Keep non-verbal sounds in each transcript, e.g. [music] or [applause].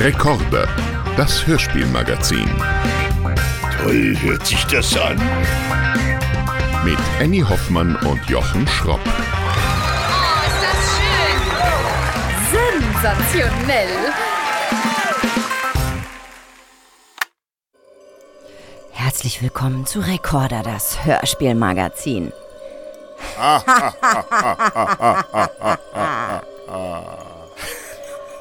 Rekorde, das Hörspielmagazin. Toll hört sich das an. Mit Annie Hoffmann und Jochen Schropp. Oh, ist das schön! Sensationell! Herzlich willkommen zu Rekorder, das Hörspielmagazin. [laughs]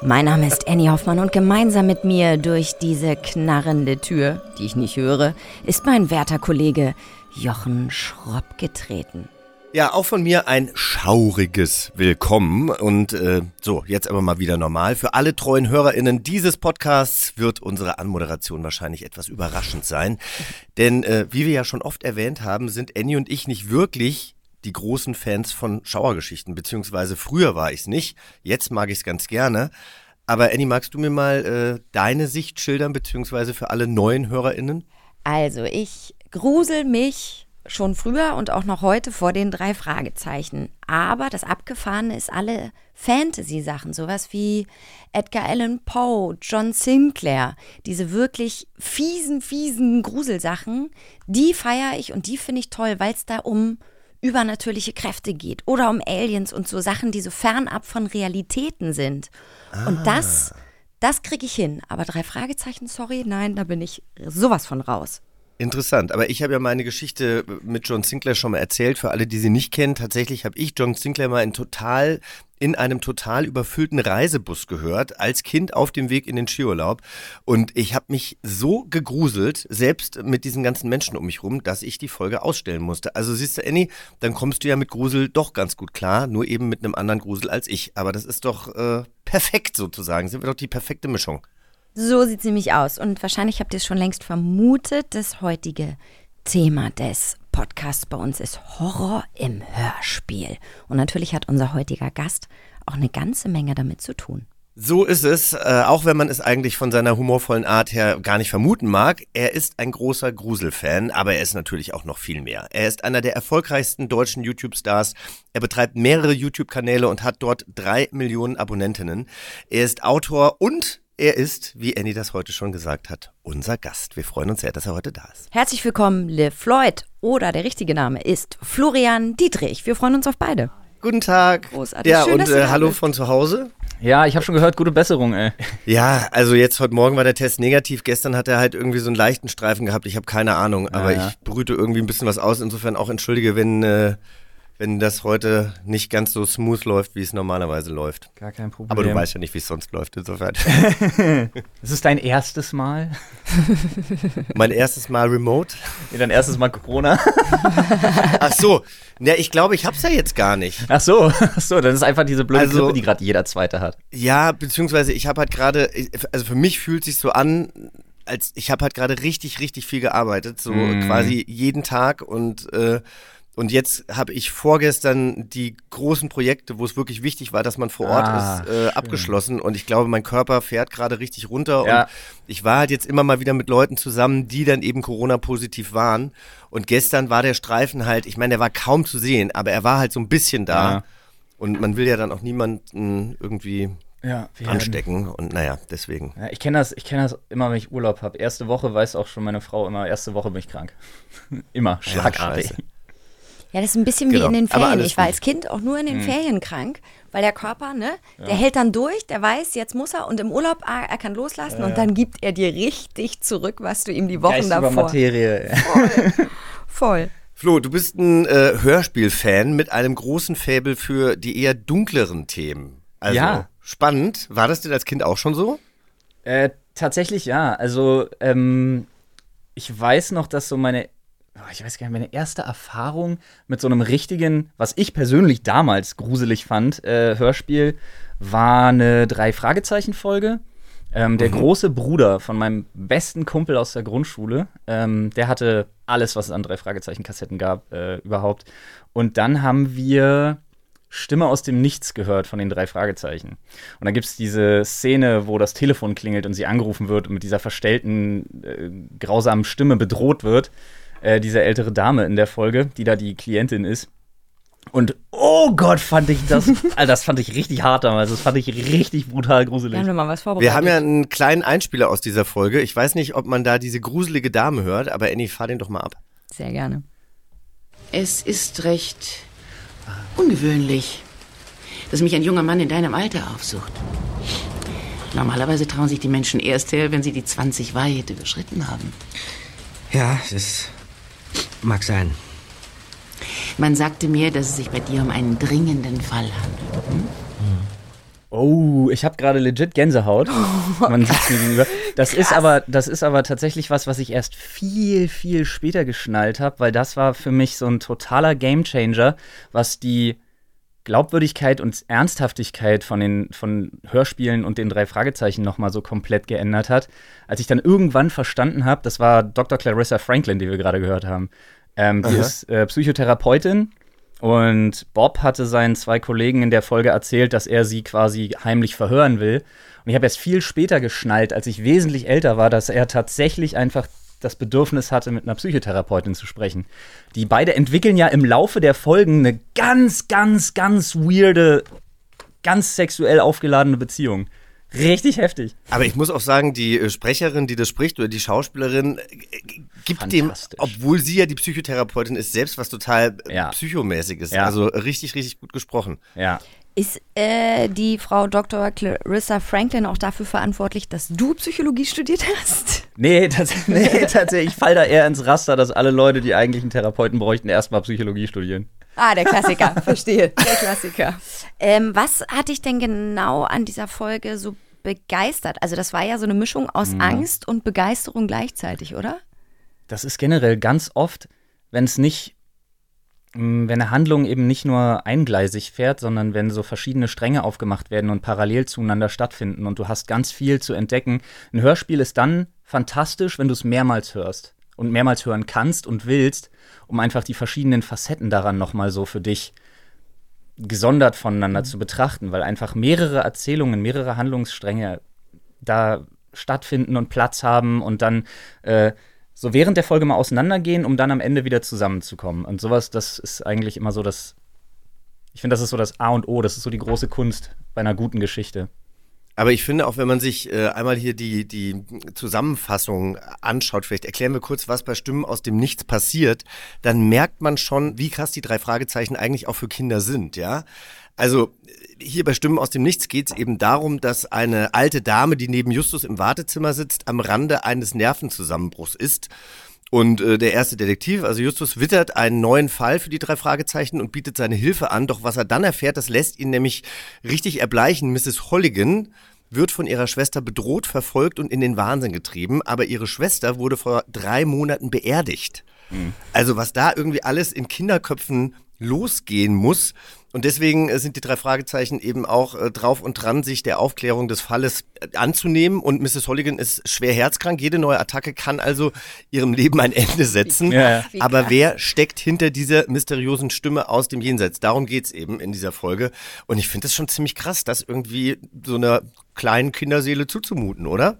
mein Name ist Annie Hoffmann und gemeinsam mit mir durch diese knarrende Tür, die ich nicht höre, ist mein werter Kollege Jochen Schropp getreten. Ja, auch von mir ein schauriges Willkommen. Und äh, so, jetzt aber mal wieder normal. Für alle treuen HörerInnen dieses Podcasts wird unsere Anmoderation wahrscheinlich etwas überraschend sein. Denn äh, wie wir ja schon oft erwähnt haben, sind Annie und ich nicht wirklich die großen Fans von Schauergeschichten. Beziehungsweise früher war ich es nicht. Jetzt mag ich es ganz gerne. Aber Annie, magst du mir mal äh, deine Sicht schildern, beziehungsweise für alle neuen HörerInnen? Also, ich grusel mich schon früher und auch noch heute vor den drei Fragezeichen. Aber das Abgefahrene ist alle Fantasy-Sachen, sowas wie Edgar Allan Poe, John Sinclair, diese wirklich fiesen, fiesen Gruselsachen, die feiere ich und die finde ich toll, weil es da um übernatürliche Kräfte geht oder um Aliens und so Sachen, die so fernab von Realitäten sind. Ah. Und das, das kriege ich hin. Aber drei Fragezeichen, sorry, nein, da bin ich sowas von raus. Interessant, aber ich habe ja meine Geschichte mit John Sinclair schon mal erzählt. Für alle, die sie nicht kennen, tatsächlich habe ich John Sinclair mal in total in einem total überfüllten Reisebus gehört, als Kind auf dem Weg in den Skiurlaub. Und ich habe mich so gegruselt, selbst mit diesen ganzen Menschen um mich rum, dass ich die Folge ausstellen musste. Also siehst du, Annie, dann kommst du ja mit Grusel doch ganz gut klar, nur eben mit einem anderen Grusel als ich. Aber das ist doch äh, perfekt sozusagen, sind wir doch die perfekte Mischung. So sieht sie nämlich aus. Und wahrscheinlich habt ihr es schon längst vermutet, das heutige Thema des Podcasts bei uns ist Horror im Hörspiel. Und natürlich hat unser heutiger Gast auch eine ganze Menge damit zu tun. So ist es, äh, auch wenn man es eigentlich von seiner humorvollen Art her gar nicht vermuten mag. Er ist ein großer Gruselfan, aber er ist natürlich auch noch viel mehr. Er ist einer der erfolgreichsten deutschen YouTube-Stars. Er betreibt mehrere YouTube-Kanäle und hat dort drei Millionen Abonnentinnen. Er ist Autor und er ist, wie Annie das heute schon gesagt hat, unser Gast. Wir freuen uns sehr, dass er heute da ist. Herzlich willkommen, Le Floyd. Oder der richtige Name ist Florian Dietrich. Wir freuen uns auf beide. Guten Tag. Großartig. Ja, Schön, und äh, hallo von zu Hause. Ja, ich habe schon gehört, gute Besserung, ey. Ja, also jetzt heute Morgen war der Test negativ. Gestern hat er halt irgendwie so einen leichten Streifen gehabt. Ich habe keine Ahnung, aber ja. ich brüte irgendwie ein bisschen was aus. Insofern auch entschuldige, wenn äh, wenn das heute nicht ganz so smooth läuft, wie es normalerweise läuft. Gar kein Problem. Aber du weißt ja nicht, wie es sonst läuft, insofern. [laughs] das ist dein erstes Mal? [laughs] mein erstes Mal remote? Nee, dein erstes Mal Corona? [laughs] Ach so, ja, ich glaube, ich hab's ja jetzt gar nicht. Ach so, ach so, dann ist einfach diese blöde also, Grippe, die gerade jeder Zweite hat. Ja, beziehungsweise ich habe halt gerade, also für mich fühlt sich so an, als ich habe halt gerade richtig, richtig viel gearbeitet, so mm. quasi jeden Tag und äh, und jetzt habe ich vorgestern die großen Projekte, wo es wirklich wichtig war, dass man vor Ort ah, ist, äh, abgeschlossen. Und ich glaube, mein Körper fährt gerade richtig runter. Ja. Und ich war halt jetzt immer mal wieder mit Leuten zusammen, die dann eben Corona-positiv waren. Und gestern war der Streifen halt, ich meine, der war kaum zu sehen, aber er war halt so ein bisschen da. Ja. Und man will ja dann auch niemanden irgendwie ja, anstecken und naja, deswegen. Ja, ich kenne das, ich das immer, wenn ich Urlaub habe. Erste Woche weiß auch schon meine Frau immer, erste Woche bin ich krank. [laughs] immer, schlagartig. Ja, ja, das ist ein bisschen genau. wie in den Ferien. Ich war als Kind auch nur in den mhm. Ferien krank, weil der Körper, ne, ja. der hält dann durch, der weiß, jetzt muss er und im Urlaub, ah, er kann loslassen ja, und dann gibt er dir richtig zurück, was du ihm die Wochen Geist davor. Über Materie. [laughs] Voll. Voll. Flo, du bist ein äh, Hörspielfan mit einem großen Faible für die eher dunkleren Themen. Also ja. spannend. War das denn als Kind auch schon so? Äh, tatsächlich ja. Also ähm, ich weiß noch, dass so meine ich weiß gar nicht, meine erste Erfahrung mit so einem richtigen, was ich persönlich damals gruselig fand, äh, Hörspiel, war eine Drei-Fragezeichen-Folge. Ähm, der mhm. große Bruder von meinem besten Kumpel aus der Grundschule, ähm, der hatte alles, was es an Drei-Fragezeichen-Kassetten gab, äh, überhaupt. Und dann haben wir Stimme aus dem Nichts gehört von den drei Fragezeichen. Und dann gibt es diese Szene, wo das Telefon klingelt und sie angerufen wird und mit dieser verstellten, äh, grausamen Stimme bedroht wird äh, diese ältere Dame in der Folge, die da die Klientin ist. Und oh Gott, fand ich das, [laughs] also das fand ich richtig hart damals. Das fand ich richtig brutal gruselig. Wir haben mal was vorbereitet. Wir haben ja einen kleinen Einspieler aus dieser Folge. Ich weiß nicht, ob man da diese gruselige Dame hört, aber Annie, fahr den doch mal ab. Sehr gerne. Es ist recht ungewöhnlich, dass mich ein junger Mann in deinem Alter aufsucht. Normalerweise trauen sich die Menschen erst her, wenn sie die 20 weit überschritten haben. Ja, das mag sein. Man sagte mir, dass es sich bei dir um einen dringenden Fall handelt. Hm? Oh, ich habe gerade legit Gänsehaut. [laughs] Man sieht's mir gegenüber. Das ist aber, das ist aber tatsächlich was, was ich erst viel, viel später geschnallt habe, weil das war für mich so ein totaler Gamechanger, was die Glaubwürdigkeit und Ernsthaftigkeit von den von Hörspielen und den drei Fragezeichen noch mal so komplett geändert hat. Als ich dann irgendwann verstanden habe, das war Dr. Clarissa Franklin, die wir gerade gehört haben. Ähm, die ist äh, Psychotherapeutin und Bob hatte seinen zwei Kollegen in der Folge erzählt, dass er sie quasi heimlich verhören will. Und ich habe erst viel später geschnallt, als ich wesentlich älter war, dass er tatsächlich einfach das Bedürfnis hatte, mit einer Psychotherapeutin zu sprechen. Die beide entwickeln ja im Laufe der Folgen eine ganz, ganz, ganz weirde, ganz sexuell aufgeladene Beziehung. Richtig heftig. Aber ich muss auch sagen, die äh, Sprecherin, die das spricht, oder die Schauspielerin, äh, gibt dem, obwohl sie ja die Psychotherapeutin ist, selbst was total äh, Ja. psychomäßiges. Ja. Also richtig, richtig gut gesprochen. Ja. Ist äh, die Frau Dr. Clarissa Franklin auch dafür verantwortlich, dass du Psychologie studiert hast? Nee, tats [laughs] nee tatsächlich, ich fall da eher ins Raster, dass alle Leute, die eigentlich einen Therapeuten bräuchten, erstmal Psychologie studieren. Ah, der Klassiker, [laughs] verstehe. Der Klassiker. Ähm, was hat dich denn genau an dieser Folge so begeistert? Also, das war ja so eine Mischung aus Angst und Begeisterung gleichzeitig, oder? Das ist generell ganz oft, wenn es nicht, wenn eine Handlung eben nicht nur eingleisig fährt, sondern wenn so verschiedene Stränge aufgemacht werden und parallel zueinander stattfinden und du hast ganz viel zu entdecken. Ein Hörspiel ist dann fantastisch, wenn du es mehrmals hörst und mehrmals hören kannst und willst, um einfach die verschiedenen Facetten daran nochmal so für dich gesondert voneinander zu betrachten, weil einfach mehrere Erzählungen, mehrere Handlungsstränge da stattfinden und Platz haben und dann äh, so während der Folge mal auseinandergehen, um dann am Ende wieder zusammenzukommen. Und sowas, das ist eigentlich immer so das. Ich finde, das ist so das A und O, das ist so die große Kunst bei einer guten Geschichte. Aber ich finde auch, wenn man sich äh, einmal hier die, die Zusammenfassung anschaut, vielleicht erklären wir kurz, was bei Stimmen aus dem Nichts passiert, dann merkt man schon, wie krass die drei Fragezeichen eigentlich auch für Kinder sind, ja. Also hier bei Stimmen aus dem Nichts geht es eben darum, dass eine alte Dame, die neben Justus im Wartezimmer sitzt, am Rande eines Nervenzusammenbruchs ist. Und äh, der erste Detektiv, also Justus, wittert einen neuen Fall für die drei Fragezeichen und bietet seine Hilfe an. Doch was er dann erfährt, das lässt ihn nämlich richtig erbleichen. Mrs. Holligan wird von ihrer Schwester bedroht, verfolgt und in den Wahnsinn getrieben. Aber ihre Schwester wurde vor drei Monaten beerdigt. Also was da irgendwie alles in Kinderköpfen losgehen muss. Und deswegen äh, sind die drei Fragezeichen eben auch äh, drauf und dran, sich der Aufklärung des Falles äh, anzunehmen. Und Mrs. Holligan ist schwer herzkrank. Jede neue Attacke kann also ihrem Leben ein Ende setzen. Ja, Aber wer steckt hinter dieser mysteriösen Stimme aus dem Jenseits? Darum geht's eben in dieser Folge. Und ich finde es schon ziemlich krass, das irgendwie so einer kleinen Kinderseele zuzumuten, oder?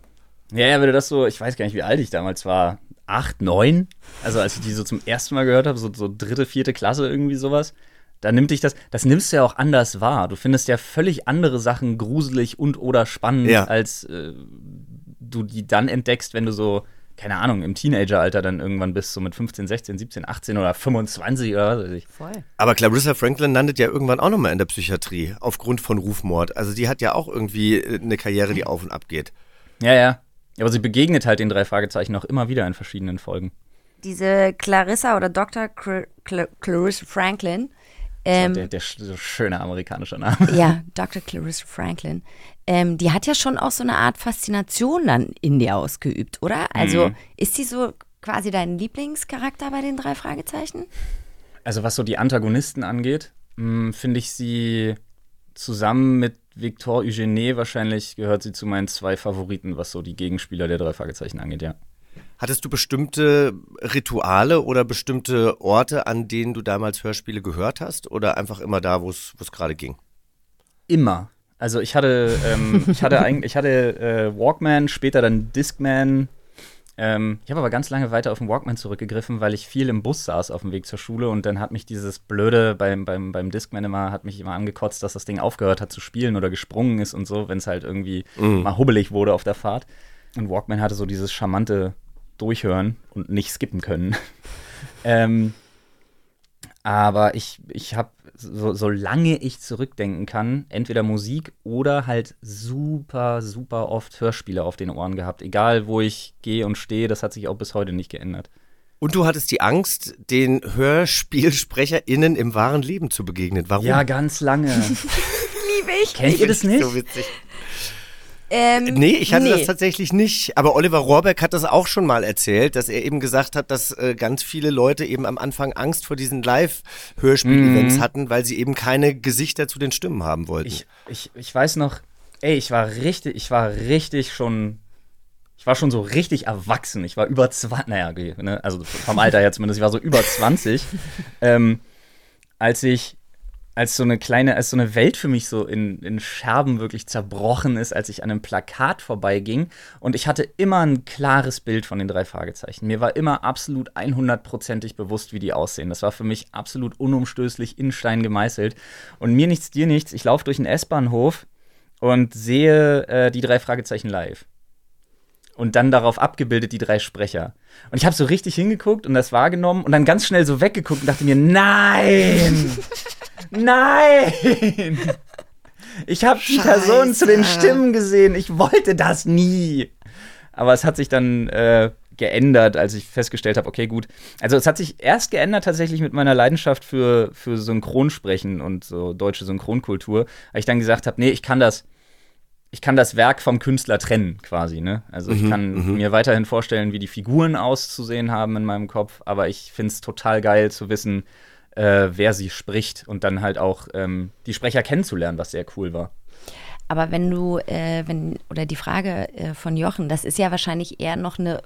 Ja, ja, wenn du das so, ich weiß gar nicht, wie alt ich damals war, acht, neun, also als ich die so zum ersten Mal gehört habe, so, so dritte, vierte Klasse, irgendwie sowas, da nimmt dich das, das nimmst du ja auch anders wahr. Du findest ja völlig andere Sachen gruselig und oder spannend, Ja. als äh, du die dann entdeckst, wenn du so, keine Ahnung, im Teenageralter dann irgendwann bist, so mit 15, 16, 17, 18 oder 25 oder was weiß ich. Voll. Aber Clarissa Franklin landet ja irgendwann auch nochmal in der Psychiatrie aufgrund von Rufmord. Also die hat ja auch irgendwie äh, eine Karriere, die auf und ab geht. Ja, ja. Aber sie begegnet halt den drei Fragezeichen auch immer wieder in verschiedenen Folgen. Diese Clarissa oder Dr. Cl Cl Clarissa Franklin. Ähm, der, der schöne amerikanische Name. ja, [laughs] Dr. Clarissa Franklin. Ähm, die hat ja schon auch so eine Art Faszination dann in dir ausgeübt, oder? Also ist sie so quasi dein Lieblingscharakter bei den drei Fragezeichen? Also was so die Antagonisten angeht, mh, finde ich sie zusammen mit Victor Eugenie wahrscheinlich gehört sie zu meinen zwei Favoriten, was so die Gegenspieler der drei Fragezeichen angeht, ja. Hattest du bestimmte Rituale oder bestimmte Orte, an denen du damals Hörspiele gehört hast? Oder einfach immer da, wo es gerade ging? Immer. Also ich hatte, ähm, [laughs] ich hatte eigentlich, ich hatte äh, Walkman, später dann Discman, Ähm, ich habe aber ganz lange weiter auf den Walkman zurückgegriffen, weil ich viel im Bus saß auf dem Weg zur Schule und dann hat mich dieses Blöde beim, beim, beim Discman immer, hat mich immer angekotzt, dass das Ding aufgehört hat zu spielen oder gesprungen ist und so, wenn es halt irgendwie mal hubbelig wurde auf der Fahrt. Und Walkman hatte so dieses charmante Durchhören und nicht skippen können. [laughs] ähm, aber ich, ich habe, so, solange ich zurückdenken kann, entweder Musik oder halt super, super oft Hörspiele auf den Ohren gehabt. Egal, wo ich gehe und stehe, das hat sich auch bis heute nicht geändert. Und du hattest die Angst, den HörspielsprecherInnen im wahren Leben zu begegnen. Warum? Ja, ganz lange. [laughs] Liebe ich. Kennt ihr das nicht? So witzig. Ähm, Nee, ich hatte nee. das tatsächlich nicht. Aber Oliver Rohrbeck hat das auch schon mal erzählt, dass er eben gesagt hat, dass äh, ganz viele Leute eben am Anfang Angst vor diesen Live-Hörspiel-Events Mhm. hatten, weil sie eben keine Gesichter zu den Stimmen haben wollten. Ich, ich, ich weiß noch, ey, ich war richtig, ich war richtig schon, ich war schon so richtig erwachsen. Ich war über 20, naja, okay, ne, also vom Alter her zumindest, ich war so über 20, [laughs] ähm, als ich, als so eine kleine, als so eine Welt für mich so in, in Scherben wirklich zerbrochen ist, als ich an einem Plakat vorbeiging und ich hatte immer ein klares Bild von den drei Fragezeichen. Mir war immer absolut 100%ig bewusst, wie die aussehen. Das war für mich absolut unumstößlich in Stein gemeißelt. Und mir nichts, dir nichts, ich laufe durch den S-Bahnhof und sehe äh, die drei Fragezeichen live. Und dann darauf abgebildet die drei Sprecher. Und ich habe so richtig hingeguckt und das wahrgenommen und dann ganz schnell so weggeguckt und dachte mir, nein! [laughs] nein! Ich habe die Person zu den Stimmen gesehen. Ich wollte das nie. Aber es hat sich dann äh, geändert, als ich festgestellt habe, okay, gut. Also es hat sich erst geändert tatsächlich mit meiner Leidenschaft für, für Synchronsprechen und so deutsche Synchronkultur, weil ich dann gesagt habe, nee, ich kann das, ich kann das Werk vom Künstler trennen, quasi, ne? Also ich kann mir weiterhin vorstellen, wie die Figuren auszusehen haben in meinem Kopf, aber ich finde es total geil zu wissen, äh, wer sie spricht und dann halt auch ähm, die Sprecher kennenzulernen, was sehr cool war. Aber wenn du, äh, wenn, oder die Frage äh, von Jochen, das ist ja wahrscheinlich eher noch eine,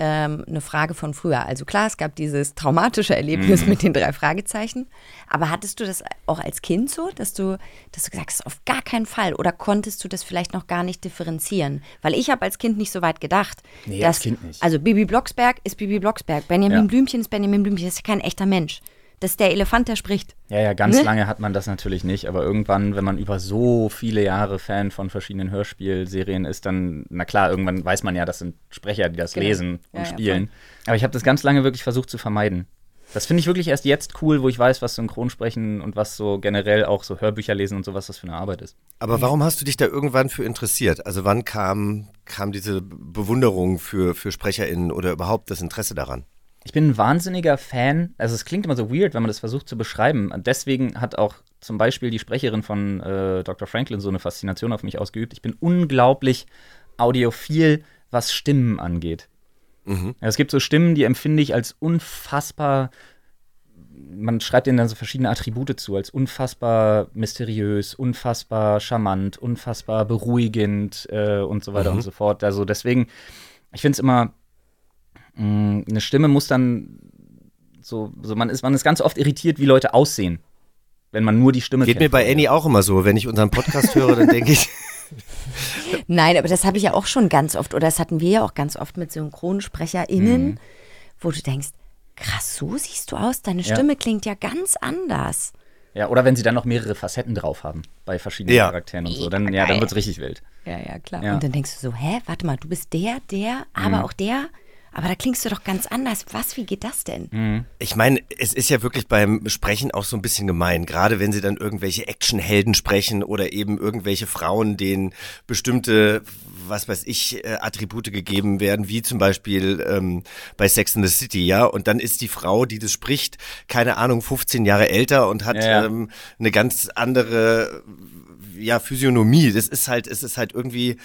ähm, eine Frage von früher. Also klar, es gab dieses traumatische Erlebnis mit den drei Fragezeichen. Aber hattest du das auch als Kind so, dass du, dass du gesagt hast, auf gar keinen Fall? Oder konntest du das vielleicht noch gar nicht differenzieren? Weil ich habe als Kind nicht so weit gedacht. Nee, dass, als Kind nicht. Also Bibi Blocksberg ist Bibi Blocksberg. Benjamin Ja. Blümchen ist Benjamin Blümchen. Das ist ja kein echter Mensch. Das ist der Elefant, der spricht. Ja, ja, ganz Ne? lange hat man das natürlich nicht, aber irgendwann, wenn man über so viele Jahre Fan von verschiedenen Hörspielserien ist, dann, na klar, irgendwann weiß man ja, das sind Sprecher, die das Genau. lesen und Ja, ja, spielen. aber ich habe das ganz lange wirklich versucht zu vermeiden. Das finde ich wirklich erst jetzt cool, wo ich weiß, was Synchronsprechen und was so generell auch so Hörbücher lesen und so, was das für eine Arbeit ist. Aber warum hast du dich da irgendwann für interessiert? Also wann kam, kam diese Bewunderung für, für SprecherInnen oder überhaupt das Interesse daran? Ich bin ein wahnsinniger Fan. Also es klingt immer so weird, wenn man das versucht zu beschreiben. Deswegen hat auch zum Beispiel die Sprecherin von äh, Dr. Franklin so eine Faszination auf mich ausgeübt. Ich bin unglaublich audiophil, was Stimmen angeht. Ja, es gibt so Stimmen, die empfinde ich als unfassbar. Man schreibt ihnen dann so verschiedene Attribute zu, als unfassbar mysteriös, unfassbar charmant, unfassbar beruhigend äh, und so weiter und so fort. Also deswegen, ich finde es immer, mh, eine Stimme muss dann so, so man ist, man ist ganz oft irritiert, wie Leute aussehen, wenn man nur die Stimme Geht kennt. mir bei Annie auch immer so. Wenn ich unseren Podcast höre, dann denke ich, [laughs] Nein, aber das habe ich ja auch schon ganz oft, oder das hatten wir ja auch ganz oft mit SynchronsprecherInnen, Mhm. wo du denkst, krass, so siehst du aus, deine Ja. Stimme klingt ja ganz anders. Ja, oder wenn sie dann noch mehrere Facetten drauf haben bei verschiedenen Ja. Charakteren und so, dann, ja, dann wird es richtig wild. Ja, ja, klar. Ja. Und dann denkst du so, hä, warte mal, du bist der, der, aber Mhm. auch der, aber da klingst du doch ganz anders. Was, wie geht das denn? Mhm. Ich meine, es ist ja wirklich beim Sprechen auch so ein bisschen gemein, gerade wenn sie dann irgendwelche Actionhelden sprechen oder eben irgendwelche Frauen, denen bestimmte, was weiß ich, äh, Attribute gegeben werden, wie zum Beispiel ähm, bei Sex in the City, ja. Und dann ist die Frau, die das spricht, keine Ahnung, 15 Jahre älter und hat Ja, ja. Ähm, eine ganz andere, ja, Physiognomie. Das ist halt, es ist halt irgendwie.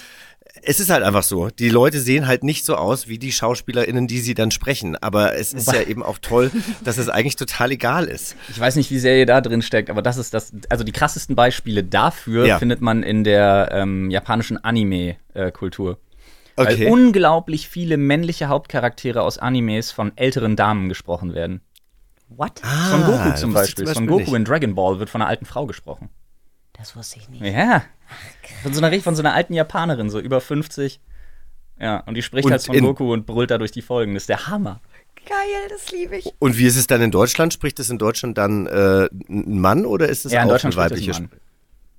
Es ist halt einfach so. Die Leute sehen halt nicht so aus wie die SchauspielerInnen, die sie dann sprechen. Aber es ist ja eben auch toll, dass es eigentlich total egal ist. Ich weiß nicht, wie sehr ihr da drin steckt, aber das ist das, also die krassesten Beispiele dafür Ja. findet man in der ähm, japanischen Anime-Kultur. Weil Okay. unglaublich viele männliche Hauptcharaktere aus Animes von älteren Damen gesprochen werden. What? Von Goku Ah, zum Beispiel. zum Von Beispiel Goku nicht. in Dragon Ball wird von einer alten Frau gesprochen. Das wusste ich nicht. Ja. Von so einer, von so einer alten Japanerin, so über 50. Ja, und die spricht Und halt in- Goku und brüllt da durch die Folgen. Das ist der Hammer. Geil, das liebe ich. Und wie ist es dann in Deutschland? Spricht es in Deutschland dann äh, ein Mann oder ist es Ja, in auch Deutschland weibliche ein Mann. Sp-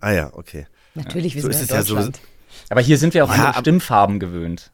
Ah ja, okay. Natürlich, wir So sind ist in es ja so. Deutschland. Aber hier sind wir auch Ja, aber- Stimmfarben gewöhnt.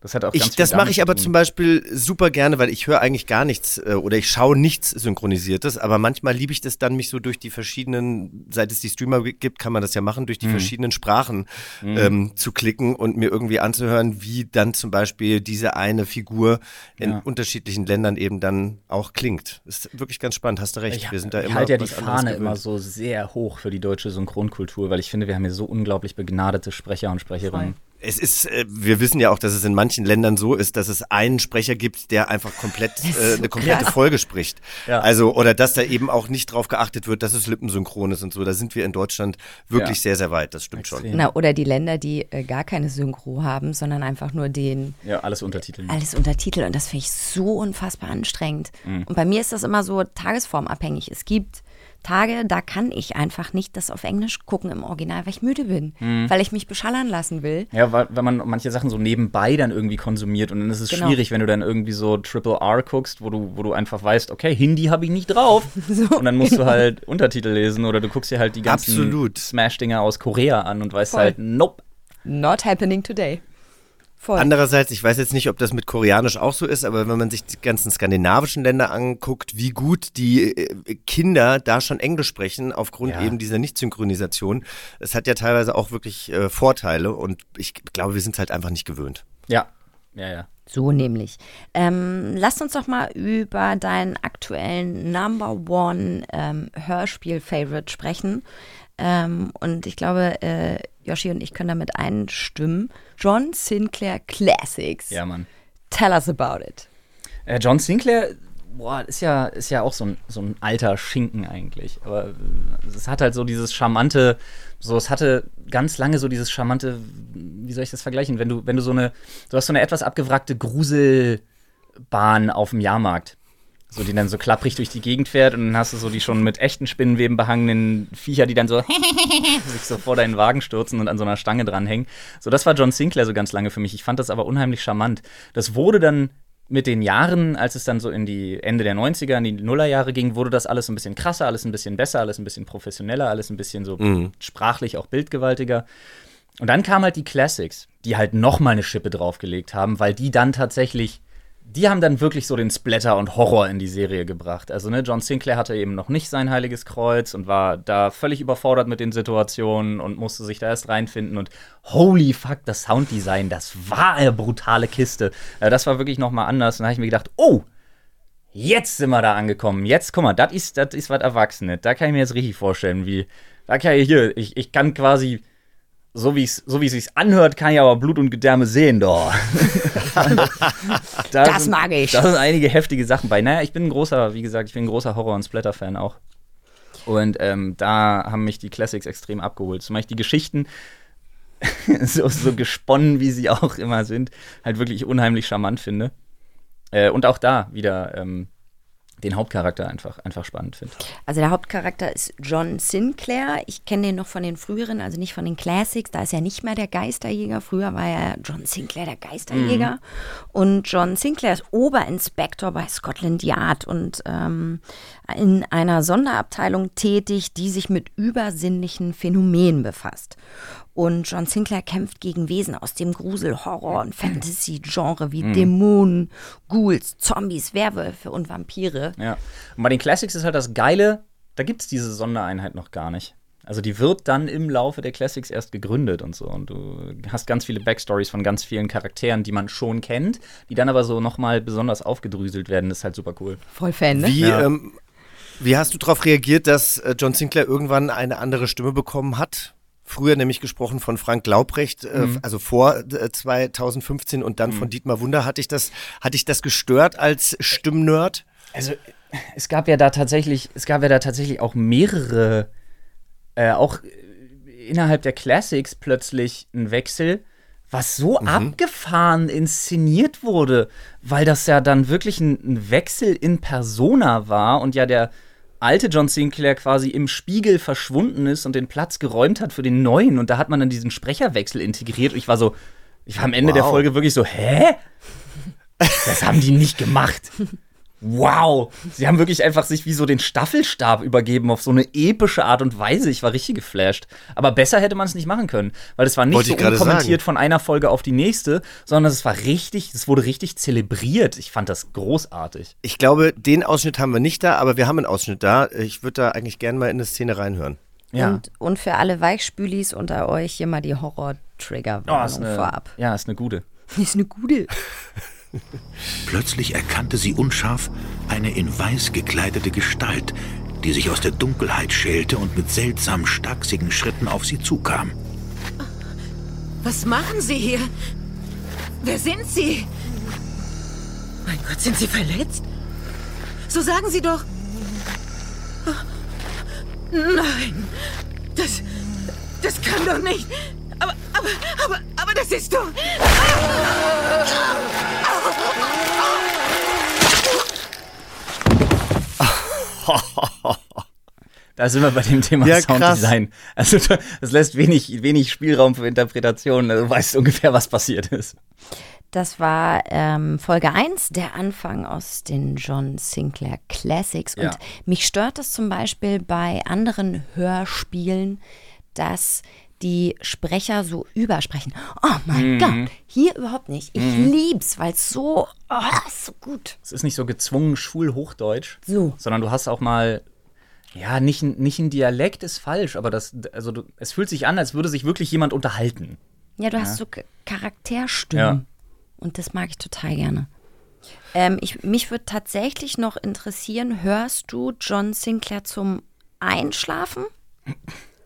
Das hat auch Ich, das mache ich aber zum Beispiel super gerne, weil ich höre eigentlich gar nichts äh, oder ich schaue nichts Synchronisiertes, aber manchmal liebe ich das dann, mich so durch die verschiedenen, seit es die Streamer gibt, kann man das ja machen, durch die verschiedenen Sprachen ähm, zu klicken und mir irgendwie anzuhören, wie dann zum Beispiel diese eine Figur in Ja. unterschiedlichen Ländern eben dann auch klingt. Ist wirklich ganz spannend, hast du recht. Ich, Wir sind da ich immer halte ja die Fahne immer so sehr hoch für die deutsche Synchronkultur, weil ich finde, wir haben hier so unglaublich begnadete Sprecher und Sprecherinnen. Es ist, äh, wir wissen ja auch, dass es in manchen Ländern so ist, dass es einen Sprecher gibt, der einfach komplett [laughs] äh, eine komplette Folge spricht. Ja. Also oder dass da eben auch nicht drauf geachtet wird, dass es lippensynchron ist und so. Da sind wir in Deutschland wirklich Ja. sehr, sehr weit. Das stimmt schon. Extrem. Na, oder die Länder, die äh, gar keine Synchro haben, sondern einfach nur den Ja, alles Untertiteln. alles Untertitel und das finde ich so unfassbar anstrengend. Und bei mir ist das immer so tagesformabhängig. Es gibt Tage, da kann ich einfach nicht das auf Englisch gucken im Original, weil ich müde bin, weil ich mich beschallern lassen will. Ja, weil, weil man manche Sachen so nebenbei dann irgendwie konsumiert und dann ist es Genau. schwierig, wenn du dann irgendwie so Triple R guckst, wo du, wo du einfach weißt, okay, Hindi habe ich nicht drauf. [laughs] und dann musst du halt Untertitel lesen oder du guckst dir halt die ganzen. Smash-Dinger aus Korea an und weißt Voll. halt, nope. Not happening today. Voll. Andererseits, ich weiß jetzt nicht, ob das mit Koreanisch auch so ist, aber wenn man sich die ganzen skandinavischen Länder anguckt, wie gut die äh, Kinder da schon Englisch sprechen, aufgrund Ja. eben dieser Nicht-Synchronisation, es hat ja teilweise auch wirklich äh, Vorteile und ich glaube, wir sind halt einfach nicht gewöhnt. Ja, ja, ja. So nämlich. Ähm, lasst uns doch mal über deinen aktuellen Number One ähm, Hörspiel-Favorite sprechen. Ähm, und ich glaube, äh, Yoshi und ich können damit einstimmen. John Sinclair Classics. Ja, Mann. Tell us about it. Äh, John Sinclair, boah, ist ja, ist ja auch so ein, so ein alter Schinken eigentlich. Aber äh, es hat halt so dieses charmante, so, es hatte ganz lange so dieses charmante, wie soll ich das vergleichen? Wenn du, wenn du so eine, du hast so eine etwas abgewrackte Gruselbahn auf dem Jahrmarkt. So, die dann so klapprig durch die Gegend fährt und dann hast du so die schon mit echten Spinnenweben behangenen Viecher, die dann so [laughs] sich so vor deinen Wagen stürzen und an so einer Stange dranhängen. So, das war John Sinclair so ganz lange für mich. Ich fand das aber unheimlich charmant. Das wurde dann mit den Jahren, als es dann so in die Ende der 90er, in die Nullerjahre ging, wurde das alles ein bisschen krasser, alles ein bisschen besser, alles ein bisschen professioneller, alles ein bisschen so sprachlich auch bildgewaltiger. Und dann kamen halt die Classics, die halt noch mal eine Schippe draufgelegt haben, weil die dann tatsächlich, die haben dann wirklich so den Splatter und Horror in die Serie gebracht. Also ne, John Sinclair hatte eben noch nicht sein heiliges Kreuz und war da völlig überfordert mit den Situationen und musste sich da erst reinfinden und holy fuck, das Sounddesign, das war eine brutale Kiste. Äh, das war wirklich noch mal anders. Und da habe ich mir gedacht, oh, Jetzt sind wir da angekommen. Jetzt, guck mal, das ist, das ist was Erwachsenes. Da kann ich mir jetzt richtig vorstellen, wie. Da kann ich hier, ich, ich kann quasi, so wie es so wie es sich anhört, kann ich aber Blut und Gedärme sehen, doch. [laughs] da Das sind- mag ich. Da sind einige heftige Sachen bei. Naja, ich bin ein großer, wie gesagt, ich bin ein großer Horror- und Splatter-Fan auch. Und ähm, da haben mich die Classics extrem abgeholt. Zum Beispiel die Geschichten, [laughs] so, so gesponnen, wie sie auch immer sind, halt wirklich unheimlich charmant finde. Äh, und auch da wieder ähm, den Hauptcharakter einfach, einfach spannend finde. Also der Hauptcharakter ist John Sinclair. Ich kenne den noch von den früheren, also nicht von den Classics. Da ist er nicht mehr der Geisterjäger. Früher war ja John Sinclair der Geisterjäger. Und John Sinclair ist Oberinspektor bei Scotland Yard und ähm, in einer Sonderabteilung tätig, die sich mit übersinnlichen Phänomenen befasst. Und John Sinclair kämpft gegen Wesen aus dem Grusel-, Horror- und Fantasy-Genre wie Dämonen, Ghouls, Zombies, Werwölfe und Vampire. Ja. Und bei den Classics ist halt das Geile, da gibt es diese Sondereinheit noch gar nicht. Also die wird dann im Laufe der Classics erst gegründet und so. Und du hast ganz viele Backstories von ganz vielen Charakteren, die man schon kennt, die dann aber so nochmal besonders aufgedröselt werden. Das ist halt super cool. Voll Fan, ne? Wie, Ja. ähm, wie hast du darauf reagiert, dass äh, John Sinclair irgendwann eine andere Stimme bekommen hat? Früher nämlich gesprochen von Frank Laubrecht, äh, Mhm. also vor äh, 2015 und dann von Dietmar Wunder. Hatte ich das, hatte ich das gestört als Stimmnerd? Also es gab ja da tatsächlich, es gab ja da tatsächlich auch mehrere, äh, auch äh, innerhalb der Classics plötzlich ein Wechsel, was so abgefahren inszeniert wurde, weil das ja dann wirklich ein, ein Wechsel in Persona war und ja der alte John Sinclair quasi im Spiegel verschwunden ist und den Platz geräumt hat für den neuen und da hat man dann diesen Sprecherwechsel integriert und ich war so, Ich war am Ende der Wow. Folge wirklich so, hä? Das haben die nicht gemacht. [laughs] Wow. Sie haben wirklich einfach sich wie so den Staffelstab übergeben auf so eine epische Art und Weise. Ich war richtig geflasht. Aber besser hätte man es nicht machen können, weil es war nicht Wollte so unkommentiert sagen. von einer Folge auf die nächste, sondern es war richtig, es wurde richtig zelebriert. Ich fand das großartig. Ich glaube, den Ausschnitt haben wir nicht da, aber wir haben einen Ausschnitt da. Ich würde da eigentlich gerne mal in eine Szene reinhören. Ja. Und, und für alle Weichspülis unter euch hier mal die Horror-Trigger-Warnung Oh, vorab. ja, ist eine gute. [laughs] Ist eine gute. [laughs] Plötzlich erkannte sie unscharf eine in weiß gekleidete Gestalt, die sich aus der Dunkelheit schälte und mit seltsam stachsigen Schritten auf sie zukam. Was machen Sie hier? Wer sind Sie? Mein Gott, sind Sie verletzt? So sagen Sie doch. Nein, das, das kann doch nicht. Aber, aber, aber, aber das ist doch. [laughs] Da sind wir bei dem Thema Ja, krass. Sounddesign. Also das lässt wenig, wenig Spielraum für Interpretation. Also, Du weißt ungefähr, was passiert ist. Das war ähm, Folge 1, der Anfang aus den John Sinclair Classics. Und Ja. mich stört es zum Beispiel bei anderen Hörspielen, dass die Sprecher so übersprechen. Oh mein Mhm. Gott, hier überhaupt nicht. Ich lieb's, weil es so, oh, ist so gut. Es ist nicht so gezwungen Schulhochdeutsch, So. sondern du hast auch mal, ja, nicht, ein- nicht ein Dialekt ist falsch, aber das, also du, es fühlt sich an, als würde sich wirklich jemand unterhalten. Ja, du hast so Charakterstimmen. Ja. Und das mag ich total gerne. Ähm, ich, mich würde tatsächlich noch interessieren, hörst du John Sinclair zum Einschlafen?